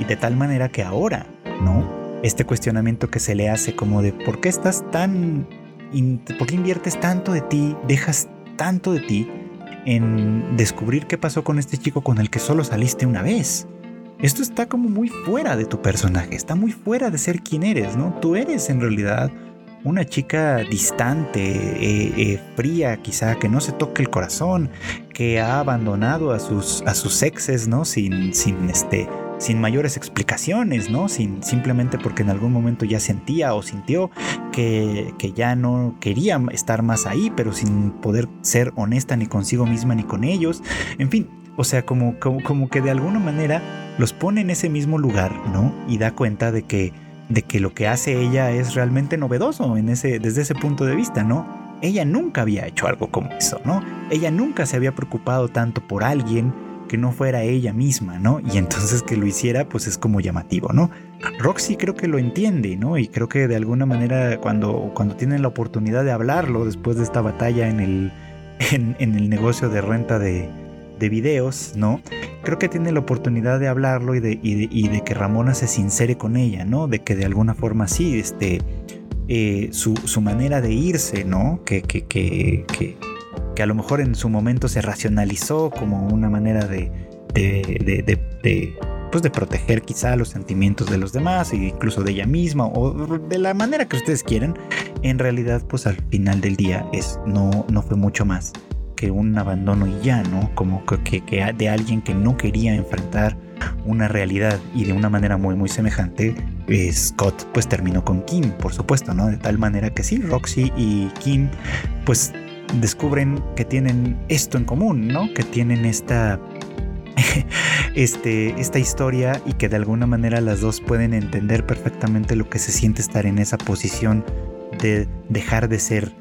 Y de tal manera que ahora, ¿no? Este cuestionamiento que se le hace como de ¿por qué estás tan ¿Por qué inviertes tanto de ti, dejas tanto de ti en descubrir qué pasó con este chico con el que solo saliste una vez? Esto está como muy fuera de tu personaje, está muy fuera de ser quien eres, ¿no? Tú eres en realidad una chica distante, eh, eh, fría, quizá que no se toque el corazón, que ha abandonado a sus, a sus exes, ¿no? Sin, sin este, sin mayores explicaciones, ¿no? Sin, simplemente porque en algún momento ya sentía o sintió que, ya no quería estar más ahí, pero sin poder ser honesta ni consigo misma ni con ellos. En fin, o sea, como, como, como que de alguna manera los pone en ese mismo lugar, ¿no? Y da cuenta de que, de que lo que hace ella es realmente novedoso en ese, desde ese punto de vista, ¿no? Ella nunca había hecho algo como eso, ¿no? Ella nunca se había preocupado tanto por alguien que no fuera ella misma, ¿no? Y entonces que lo hiciera, pues es como llamativo, ¿no? Roxy creo que lo entiende, ¿no? Y creo que de alguna manera cuando, cuando tienen la oportunidad de hablarlo después de esta batalla en el, en, el negocio de renta de, de, videos, ¿no? Creo que tiene la oportunidad de hablarlo y de, y de, que Ramona se sincere con ella, ¿no? De que de alguna forma sí, este, eh, su, su, manera de irse, ¿no? Que, que, que, que que a lo mejor en su momento se racionalizó como una manera de, de, pues de proteger quizá los sentimientos de los demás e incluso de ella misma o de la manera que ustedes quieran, en realidad pues al final del día es, no, no fue mucho más que un abandono y ya, ¿no? Como que, de alguien que no quería enfrentar una realidad y de una manera muy muy semejante eh, Scott pues terminó con Kim, por supuesto, ¿no? De tal manera que sí, Roxy y Kim pues descubren que tienen esto en común, ¿no? Que tienen esta este, esta historia y que de alguna manera las dos pueden entender perfectamente lo que se siente estar en esa posición de dejar de ser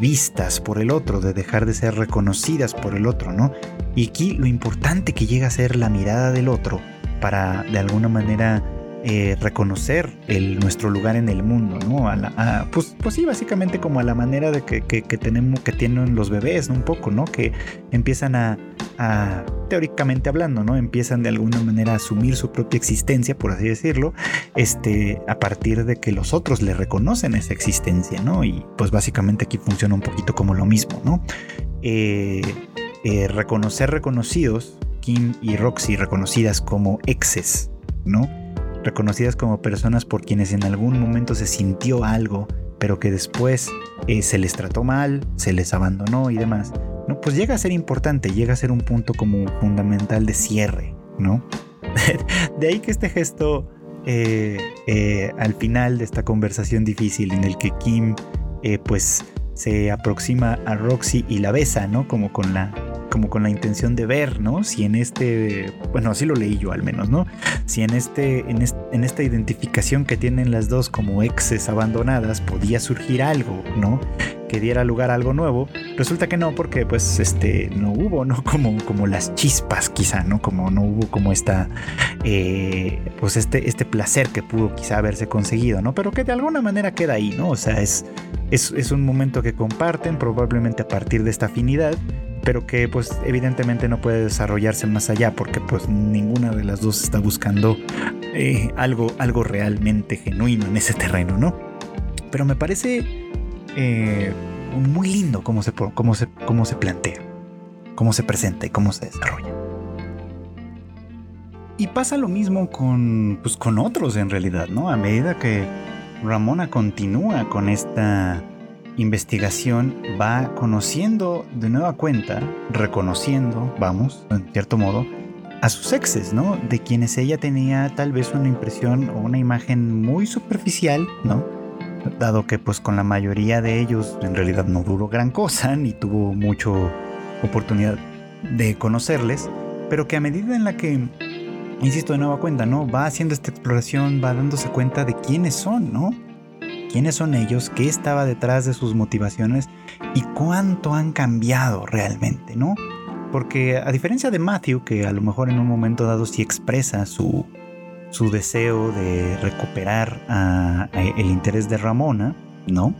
vistas por el otro, de dejar de ser reconocidas por el otro, ¿no? Y aquí lo importante que llega a ser la mirada del otro para de alguna manera eh, reconocer el, nuestro lugar en el mundo, ¿no? A pues, pues, sí, básicamente como a la manera de que, tenemos, que tienen los bebés, Un poco, ¿no? Que empiezan a, teóricamente hablando, ¿no? Empiezan de alguna manera a asumir su propia existencia, por así decirlo, este, a partir de que los otros le reconocen esa existencia, ¿no? Y pues básicamente aquí funciona un poquito como lo mismo, ¿no? Eh, eh, reconocer reconocidos, Kim y Roxy reconocidas como exes, ¿no? Reconocidas como personas por quienes en algún momento se sintió algo, pero que después eh, se les trató mal, se les abandonó y demás, ¿no? Pues llega a ser importante, llega a ser un punto como fundamental de cierre, ¿no? de ahí que este gesto eh, eh, al final de esta conversación difícil en el que Kim pues se aproxima a Roxy y la besa, ¿no? Como con la como con la intención de ver, ¿no? Si en este, bueno, así lo leí yo al menos, ¿no? Si en este, en, en esta identificación que tienen las dos como exes abandonadas podía surgir algo, ¿no? Que diera lugar a algo nuevo. Resulta que no, porque pues este no hubo, ¿no? Como, como las chispas, quizá, ¿no? Como no hubo como esta, eh, pues este, este placer que pudo quizá haberse conseguido, ¿no? Pero que de alguna manera queda ahí, ¿no? O sea, es, es, es un momento que comparten, probablemente a partir de esta afinidad pero que pues evidentemente no puede desarrollarse más allá porque pues ninguna de las dos está buscando eh, algo, algo realmente genuino en ese terreno, ¿no? Pero me parece eh, muy lindo cómo se, cómo, se, cómo se plantea, cómo se presenta y cómo se desarrolla. Y pasa lo mismo con, pues, con otros en realidad, ¿no? A medida que Ramona continúa con esta investigación va conociendo de nueva cuenta, reconociendo, vamos, en cierto modo, a sus exes, ¿no? De quienes ella tenía tal vez una impresión o una imagen muy superficial, ¿no? Dado que pues con la mayoría de ellos en realidad no duró gran cosa ni tuvo mucho oportunidad de conocerles, pero que a medida en la que, insisto de nueva cuenta, ¿no? Va haciendo esta exploración, va dándose cuenta de quiénes son, ¿no? Quiénes son ellos, qué estaba detrás de sus motivaciones y cuánto han cambiado realmente, ¿no? Porque a diferencia de Matthew, que a lo mejor en un momento dado sí expresa su, su deseo de recuperar el interés de Ramona, ¿no?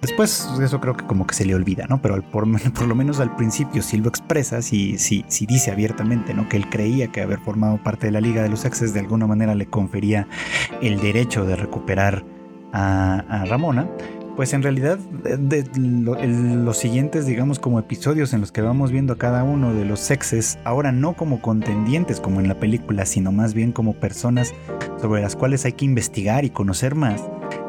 Después eso creo que como que se le olvida, ¿no? Pero por, por lo menos al principio sí lo expresa, sí, sí dice abiertamente, ¿no? Que él creía que haber formado parte de la Liga de los Exes de alguna manera le confería el derecho de recuperar a, Ramona, pues en realidad de, los siguientes, digamos, como episodios en los que vamos viendo a cada uno de los sexes, ahora no como contendientes como en la película, sino más bien como personas sobre las cuales hay que investigar y conocer más,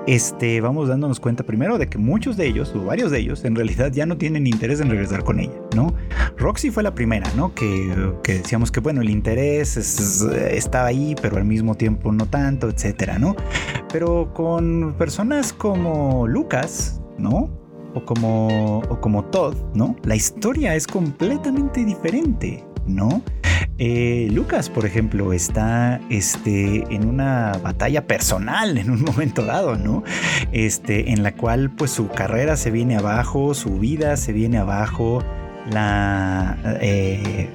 este, vamos dándonos cuenta primero de que muchos de ellos, o varios de ellos, en realidad ya no tienen interés en regresar con ella, ¿no? Roxy fue la primera, ¿no? Que, decíamos que, bueno, el interés estaba ahí, pero al mismo tiempo no tanto, etcétera, ¿no? Pero con personas como Lucas, ¿no? O como, o como Todd, ¿no? La historia es completamente diferente, ¿no? Eh, Lucas, por ejemplo, está este, en una batalla personal en un momento dado, ¿no? Este, en la cual pues su carrera se viene abajo, su vida se viene abajo, la... Eh,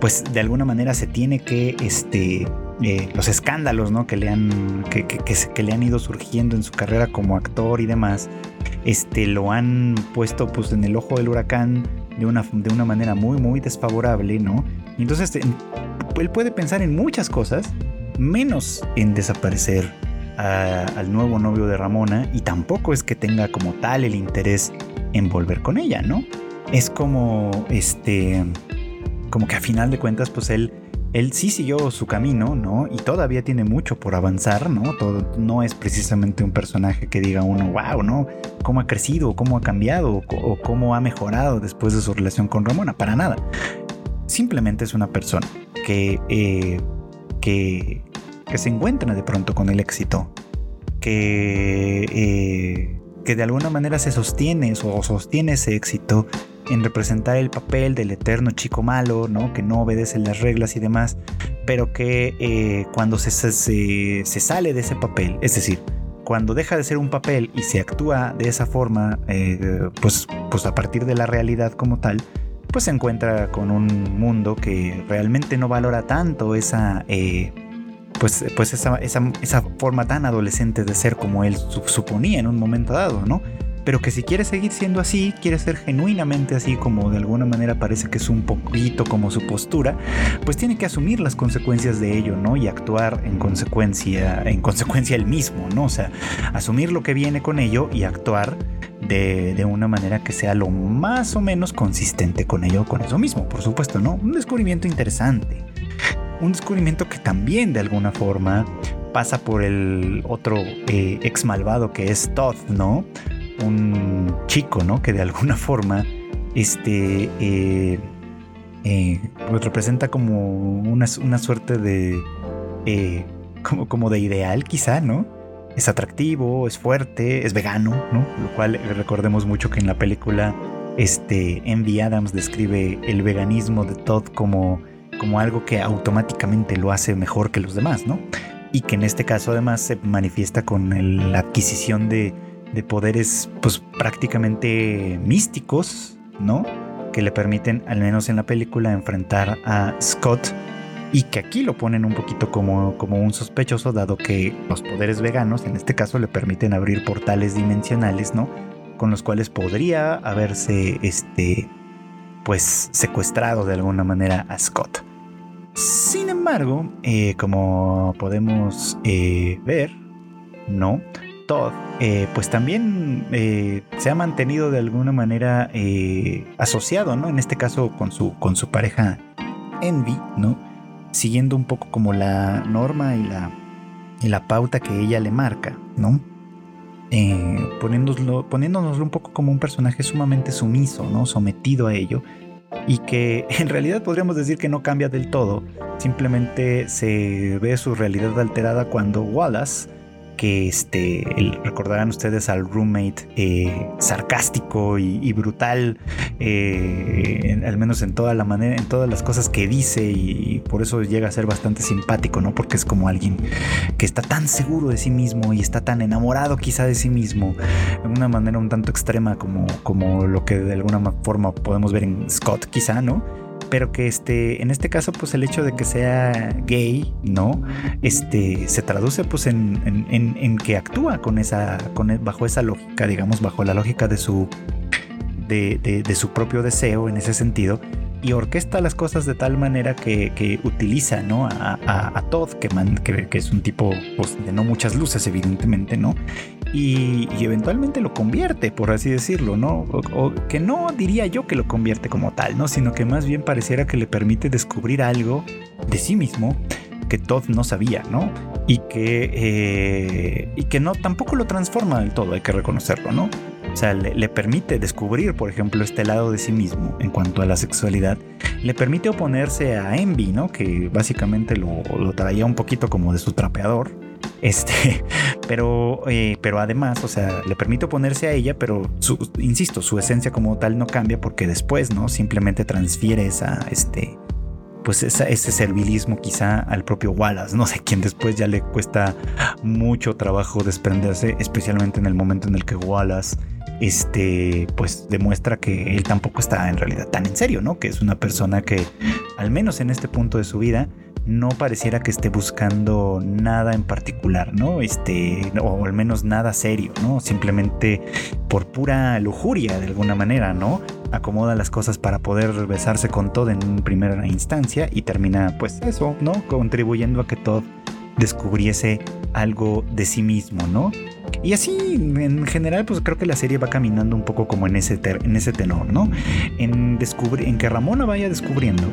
pues de alguna manera se tiene que, este, eh, los escándalos, ¿no? Que le han, que, que, le han ido surgiendo en su carrera como actor y demás, este, lo han puesto pues en el ojo del huracán de una, de una manera muy, muy desfavorable, ¿no? Y entonces él puede pensar en muchas cosas, menos en desaparecer al nuevo novio de Ramona, y tampoco es que tenga como tal el interés en volver con ella, ¿no? Es como, este, como que a final de cuentas, pues él él sí siguió su camino, ¿no? Y todavía tiene mucho por avanzar, ¿no? Todo, no es precisamente un personaje que diga uno, wow, ¿no? ¿Cómo ha crecido? ¿Cómo ha cambiado? ¿O cómo ha mejorado después de su relación con Ramona? Para nada. Simplemente es una persona que, eh, que, se encuentra de pronto con el éxito que, eh, que de alguna manera se sostiene o sostiene ese éxito en representar el papel del eterno chico malo, ¿no? Que no obedece las reglas y demás, pero que eh, cuando se, se, sale de ese papel, es decir, cuando deja de ser un papel y se actúa de esa forma, eh, pues, pues a partir de la realidad como tal, pues se encuentra con un mundo que realmente no valora tanto esa, eh, pues, pues esa, esa, forma tan adolescente de ser como él suponía en un momento dado, ¿no? Pero que si quiere seguir siendo así, quiere ser genuinamente así como de alguna manera parece que es un poquito como su postura, pues tiene que asumir las consecuencias de ello, ¿no? Y actuar en consecuencia, en consecuencia él mismo, ¿no? O sea, asumir lo que viene con ello y actuar de, de, una manera que sea lo más o menos consistente con ello, con eso mismo, por supuesto, ¿no? Un descubrimiento interesante. Un descubrimiento que también de alguna forma pasa por el otro eh, ex malvado que es Todd, ¿no? Un chico, ¿no? Que de alguna forma este, eh, eh, representa como una, una suerte de... como, como de ideal quizá, ¿no? Es atractivo, es fuerte, es vegano, ¿no? Lo cual recordemos mucho que en la película este, Envy Adams describe el veganismo de Todd como como algo que automáticamente lo hace mejor que los demás, ¿no? Y que en este caso además se manifiesta con la adquisición de, poderes pues prácticamente místicos, ¿no? Que le permiten, al menos en la película, enfrentar a Scott y que aquí lo ponen un poquito como, como un sospechoso, dado que los poderes veganos en este caso le permiten abrir portales dimensionales, ¿no? Con los cuales podría haberse, este, pues, secuestrado de alguna manera a Scott. Sin embargo, eh, como podemos eh, ver, no, Todd, eh, pues también se ha mantenido de alguna manera asociado, ¿no? En este caso con su, con su pareja Envy, ¿no? Siguiendo un poco como la norma y la, y la pauta que ella le marca, ¿no? poniéndonoslo, poniéndonoslo un poco como un personaje sumamente sumiso, ¿no? Sometido a ello y que en realidad podríamos decir que no cambia del todo, simplemente se ve su realidad alterada cuando Wallace que este, recordarán ustedes al roommate eh, sarcástico y, brutal, eh, al menos en toda la manera, en todas las cosas que dice y, por eso llega a ser bastante simpático, ¿no? Porque es como alguien que está tan seguro de sí mismo y está tan enamorado quizá de sí mismo, de una manera un tanto extrema como, como lo que de alguna forma podemos ver en Scott quizá, ¿no? Pero que este, en este caso, pues el hecho de que sea gay, ¿no? Este, se traduce pues en, en, que actúa con esa, con, e, bajo esa lógica, digamos, bajo la lógica de su, de, de, su propio deseo en ese sentido y orquesta las cosas de tal manera que, que utiliza ¿no? a, a, Todd, que, que, que, es un tipo pues, de no muchas luces, evidentemente, ¿no? Y, eventualmente lo convierte, por así decirlo, ¿no? O, que no diría yo que lo convierte como tal, ¿no? Sino que más bien pareciera que le permite descubrir algo de sí mismo que Todd no sabía, ¿no? Y que, eh, y que no tampoco lo transforma del todo, hay que reconocerlo, ¿no? O sea, le, permite descubrir, por ejemplo, este lado de sí mismo en cuanto a la sexualidad. Le permite oponerse a Envy, ¿no? Que básicamente lo, lo traía un poquito como de su trapeador este, pero, eh, pero además, o sea, le permite oponerse a ella, pero insisto, su esencia como tal no cambia porque después, ¿no? Simplemente transfiere esa, este, pues ese servilismo quizá al propio Wallace, no sé, quien después ya le cuesta mucho trabajo desprenderse, especialmente en el momento en el que Wallace este, pues demuestra que él tampoco está en realidad tan en serio, ¿no? Que es una persona que, al menos en este punto de su vida, no pareciera que esté buscando nada en particular, ¿no? Este, o al menos nada serio, ¿no? Simplemente por pura lujuria de alguna manera, ¿no? Acomoda las cosas para poder besarse con todo en primera instancia y termina, pues eso, ¿no? Contribuyendo a que todo descubriese algo de sí mismo, ¿no? Y así, en general, pues creo que la serie va caminando un poco como en ese, en ese tenor, ¿no? En, en que Ramona vaya descubriendo,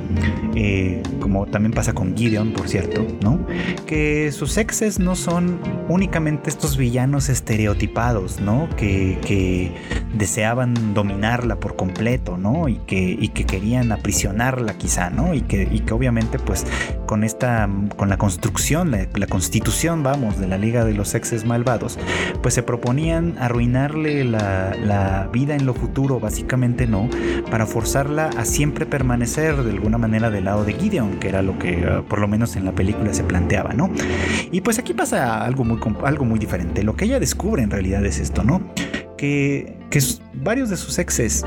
eh, como también pasa con Gideon, por cierto, ¿no? Que sus exes no son únicamente estos villanos estereotipados, ¿no? Que, que deseaban dominarla por completo, ¿no? Y que, y que querían aprisionarla quizá, ¿no? Y que, y que obviamente, pues, con esta, con la construcción la constitución, vamos, de la Liga de los Exes Malvados, pues se proponían arruinarle la, la vida en lo futuro, básicamente no, para forzarla a siempre permanecer de alguna manera del lado de Gideon, que era lo que eh, por lo menos en la película se planteaba, ¿no? Y pues aquí pasa algo muy, algo muy diferente. Lo que ella descubre en realidad es esto, ¿no? Que, que varios de sus exes,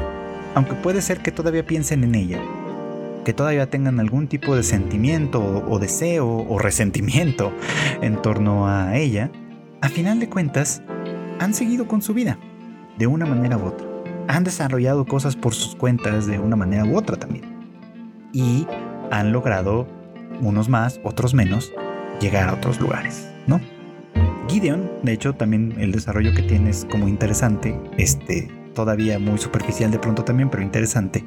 aunque puede ser que todavía piensen en ella, que todavía tengan algún tipo de sentimiento o, deseo o resentimiento en torno a ella, a final de cuentas han seguido con su vida, de una manera u otra. Han desarrollado cosas por sus cuentas de una manera u otra también. Y han logrado, unos más, otros menos, llegar a otros lugares, ¿no? Gideon, de hecho, también el desarrollo que tiene es como interesante, este, todavía muy superficial de pronto también, pero interesante,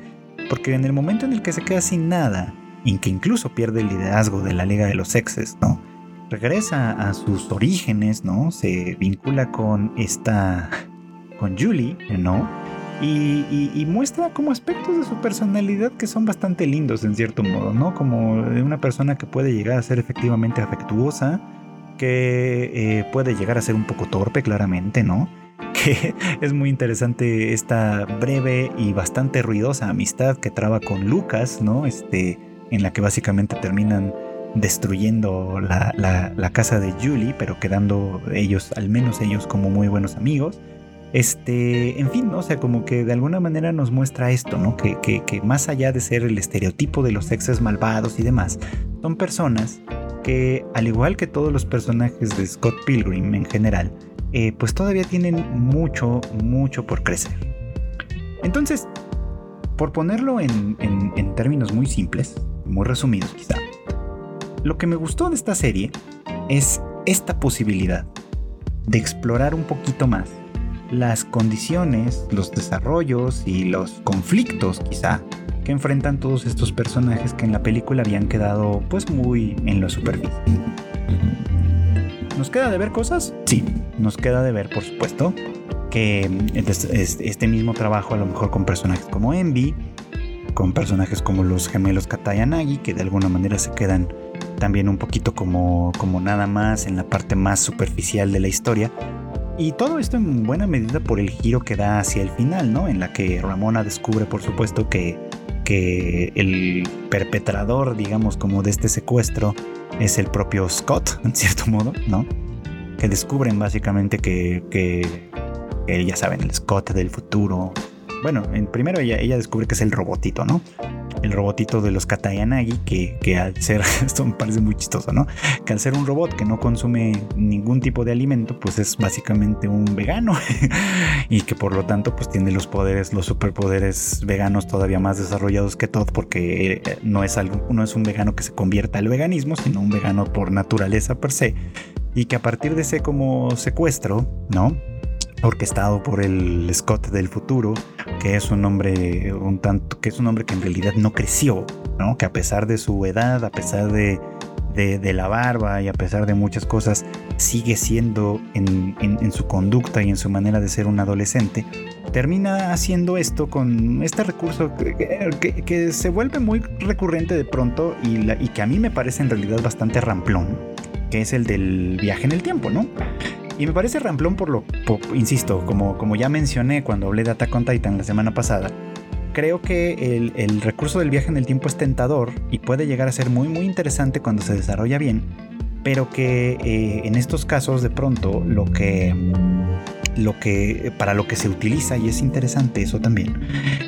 porque en el momento en el que se queda sin nada, en que incluso pierde el liderazgo de la Liga de los Sexes, ¿no? Regresa a sus orígenes, ¿no? Se vincula con esta. con Julie, ¿no? Y, muestra como aspectos de su personalidad que son bastante lindos en cierto modo, ¿no? Como una persona que puede llegar a ser efectivamente afectuosa, que eh, puede llegar a ser un poco torpe, claramente, ¿no? que es muy interesante esta breve y bastante ruidosa amistad que traba con Lucas, ¿no? Este, en la que básicamente terminan destruyendo la, casa de Julie, pero quedando ellos, al menos ellos, como muy buenos amigos. Este, en fin, ¿no? o sea, como que de alguna manera nos muestra esto, ¿no? Que, que más allá de ser el estereotipo de los exes malvados y demás, son personas que, al igual que todos los personajes de Scott Pilgrim en general, eh, pues todavía tienen mucho, mucho por crecer. Entonces, por ponerlo en, términos muy simples, muy resumidos quizá, lo que me gustó de esta serie es esta posibilidad de explorar un poquito más las condiciones, los desarrollos y los conflictos quizá que enfrentan todos estos personajes que en la película habían quedado pues muy en la superficie. ¿Nos queda de ver cosas? Sí, nos queda de ver, por supuesto, que este mismo trabajo a lo mejor con personajes como Envy, con personajes como los gemelos Katayanagi, que de alguna manera se quedan también un poquito como, como nada más en la parte más superficial de la historia. Y todo esto en buena medida por el giro que da hacia el final, ¿no? En la que Ramona descubre, por supuesto, que, que el perpetrador, digamos, como de este secuestro, es el propio Scott, en cierto modo, ¿no? Que descubren básicamente que, que, ya saben, el Scott del futuro. Bueno, en, primero ella, descubre que es el robotito, ¿no? el robotito de los Katayanagi, que, que al ser, esto me parece muy chistoso, ¿no? Que al ser un robot que no consume ningún tipo de alimento, pues es básicamente un vegano y que por lo tanto pues tiene los poderes, los superpoderes veganos todavía más desarrollados que todo, porque eh, no es, algo, no es un vegano que se convierta al veganismo, sino un vegano por naturaleza per se, y que a partir de ese como secuestro, ¿no? Orquestado por el Scott del futuro, que es un hombre un tanto, que es un hombre que en realidad no creció, ¿no? Que a pesar de su edad, a pesar de, de, la barba y a pesar de muchas cosas, sigue siendo en, en, su conducta y en su manera de ser un adolescente, termina haciendo esto con este recurso que, que, se vuelve muy recurrente de pronto y, y que a mí me parece en realidad bastante ramplón, que es el del viaje en el tiempo, ¿no? Y me parece ramplón por lo, insisto, como, como ya mencioné cuando hablé de Attack on Titan la semana pasada, creo que el, recurso del viaje en el tiempo es tentador y puede llegar a ser muy muy interesante cuando se desarrolla bien, pero que eh, en estos casos de pronto lo que lo que para lo que se utiliza y es interesante eso también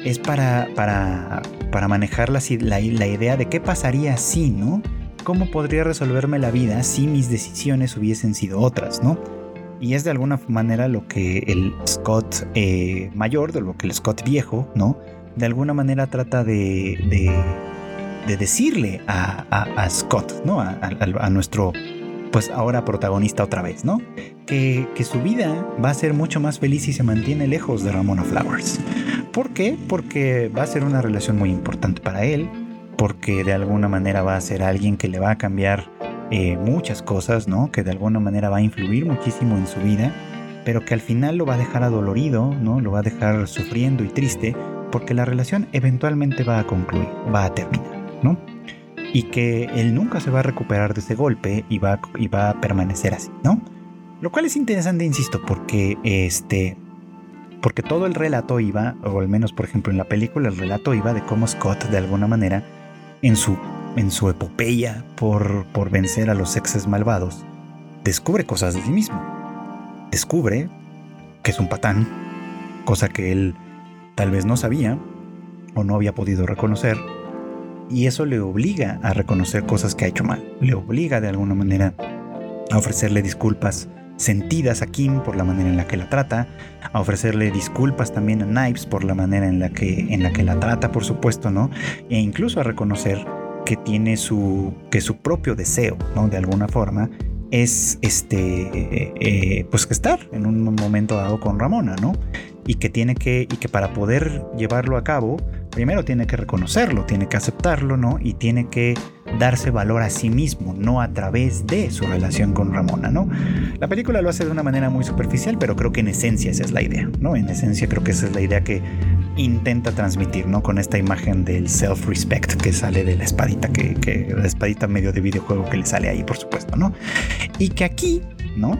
es para para, para manejar la, la, la idea de qué pasaría si, ¿no? ¿Cómo podría resolverme la vida si mis decisiones hubiesen sido otras, ¿no? Y es de alguna manera lo que el Scott eh, mayor, de lo que el Scott viejo, ¿no? De alguna manera trata de, de, decirle a, Scott, ¿no? A, nuestro, pues ahora protagonista otra vez, ¿no? Que, que, su vida va a ser mucho más feliz si se mantiene lejos de Ramona Flowers. ¿Por qué? Porque va a ser una relación muy importante para él, porque de alguna manera va a ser alguien que le va a cambiar eh, muchas cosas, ¿no? Que de alguna manera va a influir muchísimo en su vida, pero que al final lo va a dejar adolorido, ¿no? Lo va a dejar sufriendo y triste, porque la relación eventualmente va a concluir, va a terminar, ¿no? y que él nunca se va a recuperar de ese golpe y va, y va a permanecer así, ¿no? Lo cual es interesante, insisto, porque este porque todo el relato iba, o al menos por ejemplo en la película, el relato iba de cómo Scott de alguna manera en su, en su epopeya por, por vencer a los exes malvados, descubre cosas de sí mismo. Descubre que es un patán, cosa que él tal vez no sabía o no había podido reconocer, y eso le obliga a reconocer cosas que ha hecho mal, le obliga de alguna manera a ofrecerle disculpas sentidas a Kim por la manera en la que la trata, a ofrecerle disculpas también a Knives por la manera en la que, en la, que la trata, por supuesto, ¿no? E incluso a reconocer que tiene su, que su propio deseo, ¿no? De alguna forma, es este, eh, eh, pues que estar en un momento dado con Ramona, ¿no? Y que tiene que, y que para poder llevarlo a cabo, primero tiene que reconocerlo, tiene que aceptarlo, ¿no? Y tiene que darse valor a sí mismo, no a través de su relación con Ramona, ¿no? La película lo hace de una manera muy superficial, pero creo que en esencia esa es la idea, ¿no? En esencia creo que esa es la idea que intenta transmitir, ¿no? Con esta imagen del self-respect que sale de la espadita, que, que, la espadita medio de videojuego que le sale ahí, por supuesto, ¿no? Y que aquí, ¿no?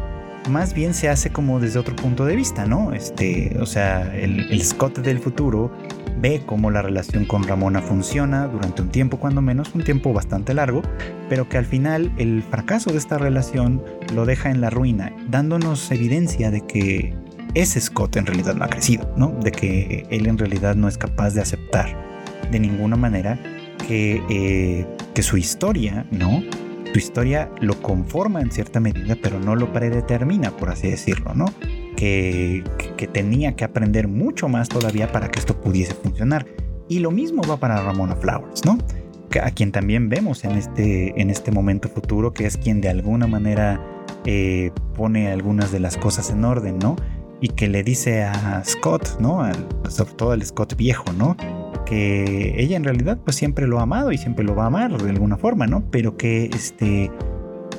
Más bien se hace como desde otro punto de vista, ¿no? Este, o sea, el, el Scott del futuro ve cómo la relación con Ramona funciona durante un tiempo, cuando menos, un tiempo bastante largo, pero que al final el fracaso de esta relación lo deja en la ruina, dándonos evidencia de que ese Scott en realidad no ha crecido, ¿no? De que él en realidad no es capaz de aceptar de ninguna manera que, eh, que su historia, ¿no? Su historia lo conforma en cierta medida, pero no lo predetermina, por así decirlo, ¿no? Que, tenía que aprender mucho más todavía para que esto pudiese funcionar. Y lo mismo va para Ramona Flowers, ¿no? A quien también vemos en este, en este momento futuro, que es quien de alguna manera eh, pone algunas de las cosas en orden, ¿no? Y que le dice a Scott, ¿no? sobre todo al Scott viejo, ¿no? Que ella en realidad pues siempre lo ha amado y siempre lo va a amar de alguna forma, ¿no? Pero que este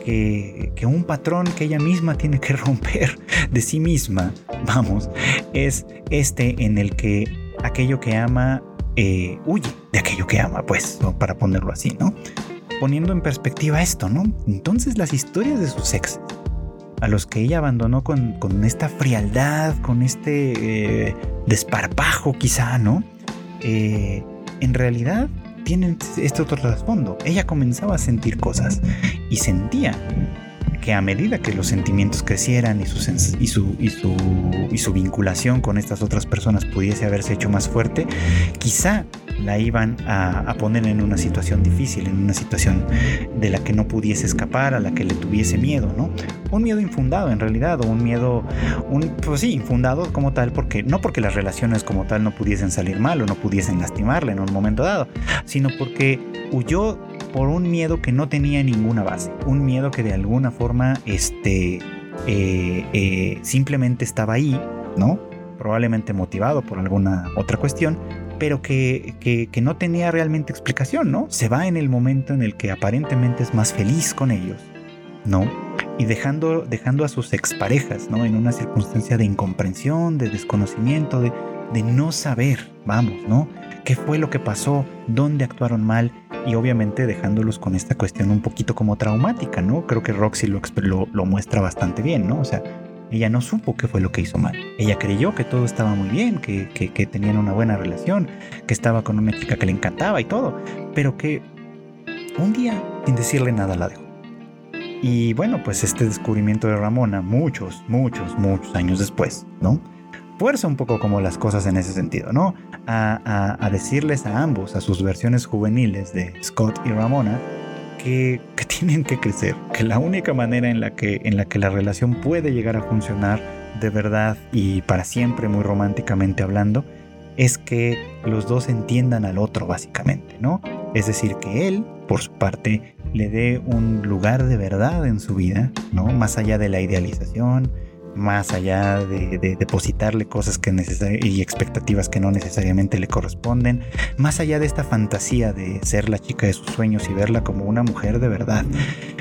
que, un patrón que ella misma tiene que romper de sí misma, vamos, es este en el que aquello que ama eh, huye de aquello que ama, pues, para ponerlo así, ¿no? Poniendo en perspectiva esto, ¿no? Entonces las historias de sus exes, a los que ella abandonó con, esta frialdad, con este eh, desparpajo quizá, ¿no? Eh, en realidad tienen este otro trasfondo. Ella comenzaba a sentir cosas y sentía que a medida que los sentimientos crecieran y su, y su, y su, y su vinculación con estas otras personas pudiese haberse hecho más fuerte, quizá la iban a, poner en una situación difícil, en una situación de la que no pudiese escapar, a la que le tuviese miedo, ¿no? Un miedo infundado en realidad, o un miedo, un, pues sí, infundado como tal, porque no porque las relaciones como tal no pudiesen salir mal o no pudiesen lastimarle en un momento dado, sino porque huyó por un miedo que no tenía ninguna base, un miedo que de alguna forma este, eh, eh, simplemente estaba ahí, ¿no? Probablemente motivado por alguna otra cuestión, pero que, que, no tenía realmente explicación, ¿no? Se va en el momento en el que aparentemente es más feliz con ellos, ¿no? Y dejando, dejando a sus exparejas, ¿no? En una circunstancia de incomprensión, de desconocimiento, de, de no saber, vamos, ¿no? ¿Qué fue lo que pasó? ¿Dónde actuaron mal? Y obviamente dejándolos con esta cuestión un poquito como traumática, ¿no? Creo que Roxy lo, lo, lo muestra bastante bien, ¿no? O sea, ella no supo qué fue lo que hizo mal. Ella creyó que todo estaba muy bien, que, tenían una buena relación, que estaba con una chica que le encantaba y todo, pero que un día, sin decirle nada, la dejó. Y bueno, pues este descubrimiento de Ramona, muchos, muchos, muchos años después, ¿no? Fuerza un poco como las cosas en ese sentido, ¿no? a decirles a ambos, a sus versiones juveniles de Scott y Ramona, que, tienen que crecer, que la única manera en la que, en la que la relación puede llegar a funcionar de verdad y para siempre, muy románticamente hablando, es que los dos entiendan al otro básicamente, ¿no? Es decir, que él, por su parte, le dé un lugar de verdad en su vida, ¿no? Más allá de la idealización, más allá de, depositarle cosas que y expectativas que no necesariamente le corresponden, más allá de esta fantasía de ser la chica de sus sueños y verla como una mujer de verdad,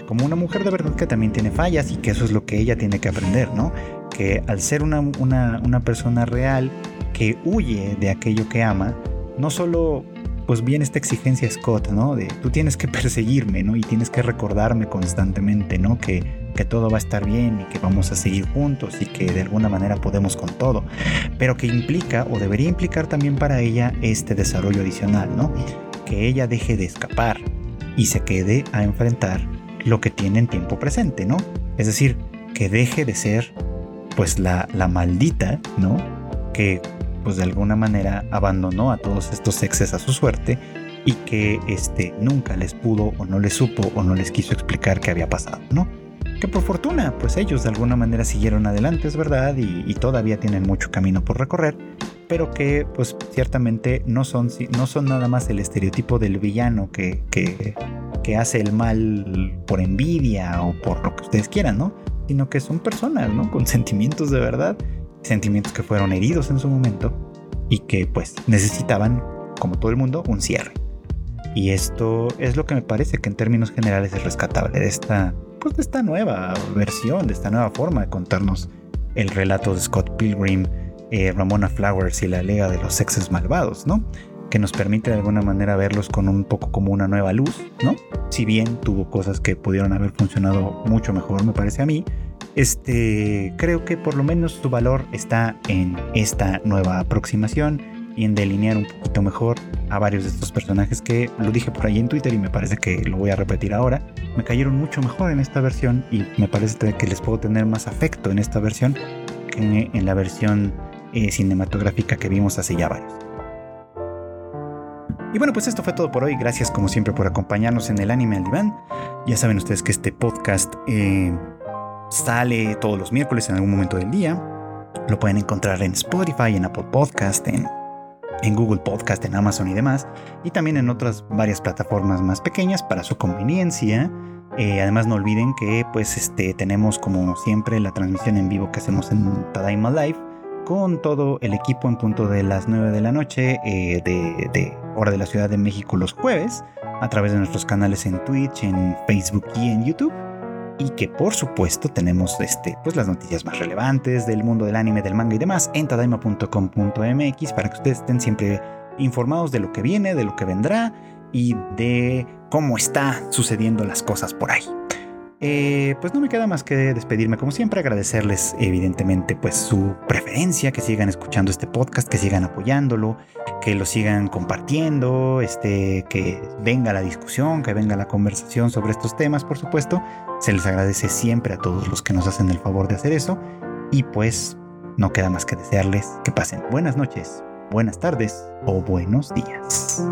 como una mujer de verdad que también tiene fallas y que eso es lo que ella tiene que aprender, ¿no? Que al ser una, una, una persona real que huye de aquello que ama, no solo pues viene esta exigencia Scott, ¿no? De tú tienes que perseguirme, ¿no? Y tienes que recordarme constantemente, ¿no? Que, que todo va a estar bien y que vamos a seguir juntos y que de alguna manera podemos con todo. Pero que implica o debería implicar también para ella este desarrollo adicional, ¿no? Que ella deje de escapar y se quede a enfrentar lo que tiene en tiempo presente, ¿no? Es decir, que deje de ser pues la, la maldita, ¿no? Que pues de alguna manera abandonó a todos estos exes a su suerte y que este nunca les pudo o no les supo o no les quiso explicar qué había pasado, ¿no? Que por fortuna, pues ellos de alguna manera siguieron adelante, es verdad, y, todavía tienen mucho camino por recorrer, pero que pues ciertamente no son, no son nada más el estereotipo del villano que, que, que hace el mal por envidia o por lo que ustedes quieran, ¿no? Sino que son personas, ¿no? Con sentimientos de verdad sentimientos que fueron heridos en su momento y que pues necesitaban, como todo el mundo, un cierre. Y esto es lo que me parece que en términos generales es rescatable de esta, pues de esta nueva versión, de esta nueva forma de contarnos el relato de Scott Pilgrim, eh, Ramona Flowers y la Liga de los Sexes Malvados, ¿no? Que nos permite de alguna manera verlos con un poco como una nueva luz, ¿no? Si bien tuvo cosas que pudieron haber funcionado mucho mejor, me parece a mí, este, creo que por lo menos su valor está en esta nueva aproximación y en delinear un poquito mejor a varios de estos personajes que lo dije por ahí en Twitter y me parece que lo voy a repetir ahora. Me cayeron mucho mejor en esta versión y me parece que les puedo tener más afecto en esta versión que en la versión eh, cinematográfica que vimos hace ya varios. Y bueno, pues esto fue todo por hoy. Gracias como siempre por acompañarnos en el anime al diván. Ya saben ustedes que este podcast eh, Sale todos los miércoles en algún momento del día. Lo pueden encontrar en Spotify, en Apple Podcast, en, en Google Podcast, en Amazon y demás. Y también en otras varias plataformas más pequeñas para su conveniencia. Eh, además no olviden que pues este, tenemos como siempre la transmisión en vivo que hacemos en Tadaima Live con todo el equipo en punto de las 9 de la noche eh, de, de, hora de la Ciudad de México los jueves a través de nuestros canales en Twitch, en Facebook y en YouTube y que por supuesto tenemos este, pues las noticias más relevantes del mundo del anime, del manga y demás en tadaima.com.mx para que ustedes estén siempre informados de lo que viene, de lo que vendrá y de cómo está sucediendo las cosas por ahí. Eh, pues no me queda más que despedirme como siempre, agradecerles evidentemente pues su preferencia, que sigan escuchando este podcast, que sigan apoyándolo, que lo sigan compartiendo, este, que venga la discusión, que venga la conversación sobre estos temas, por supuesto. Se les agradece siempre a todos los que nos hacen el favor de hacer eso y pues no queda más que desearles que pasen buenas noches, buenas tardes o buenos días.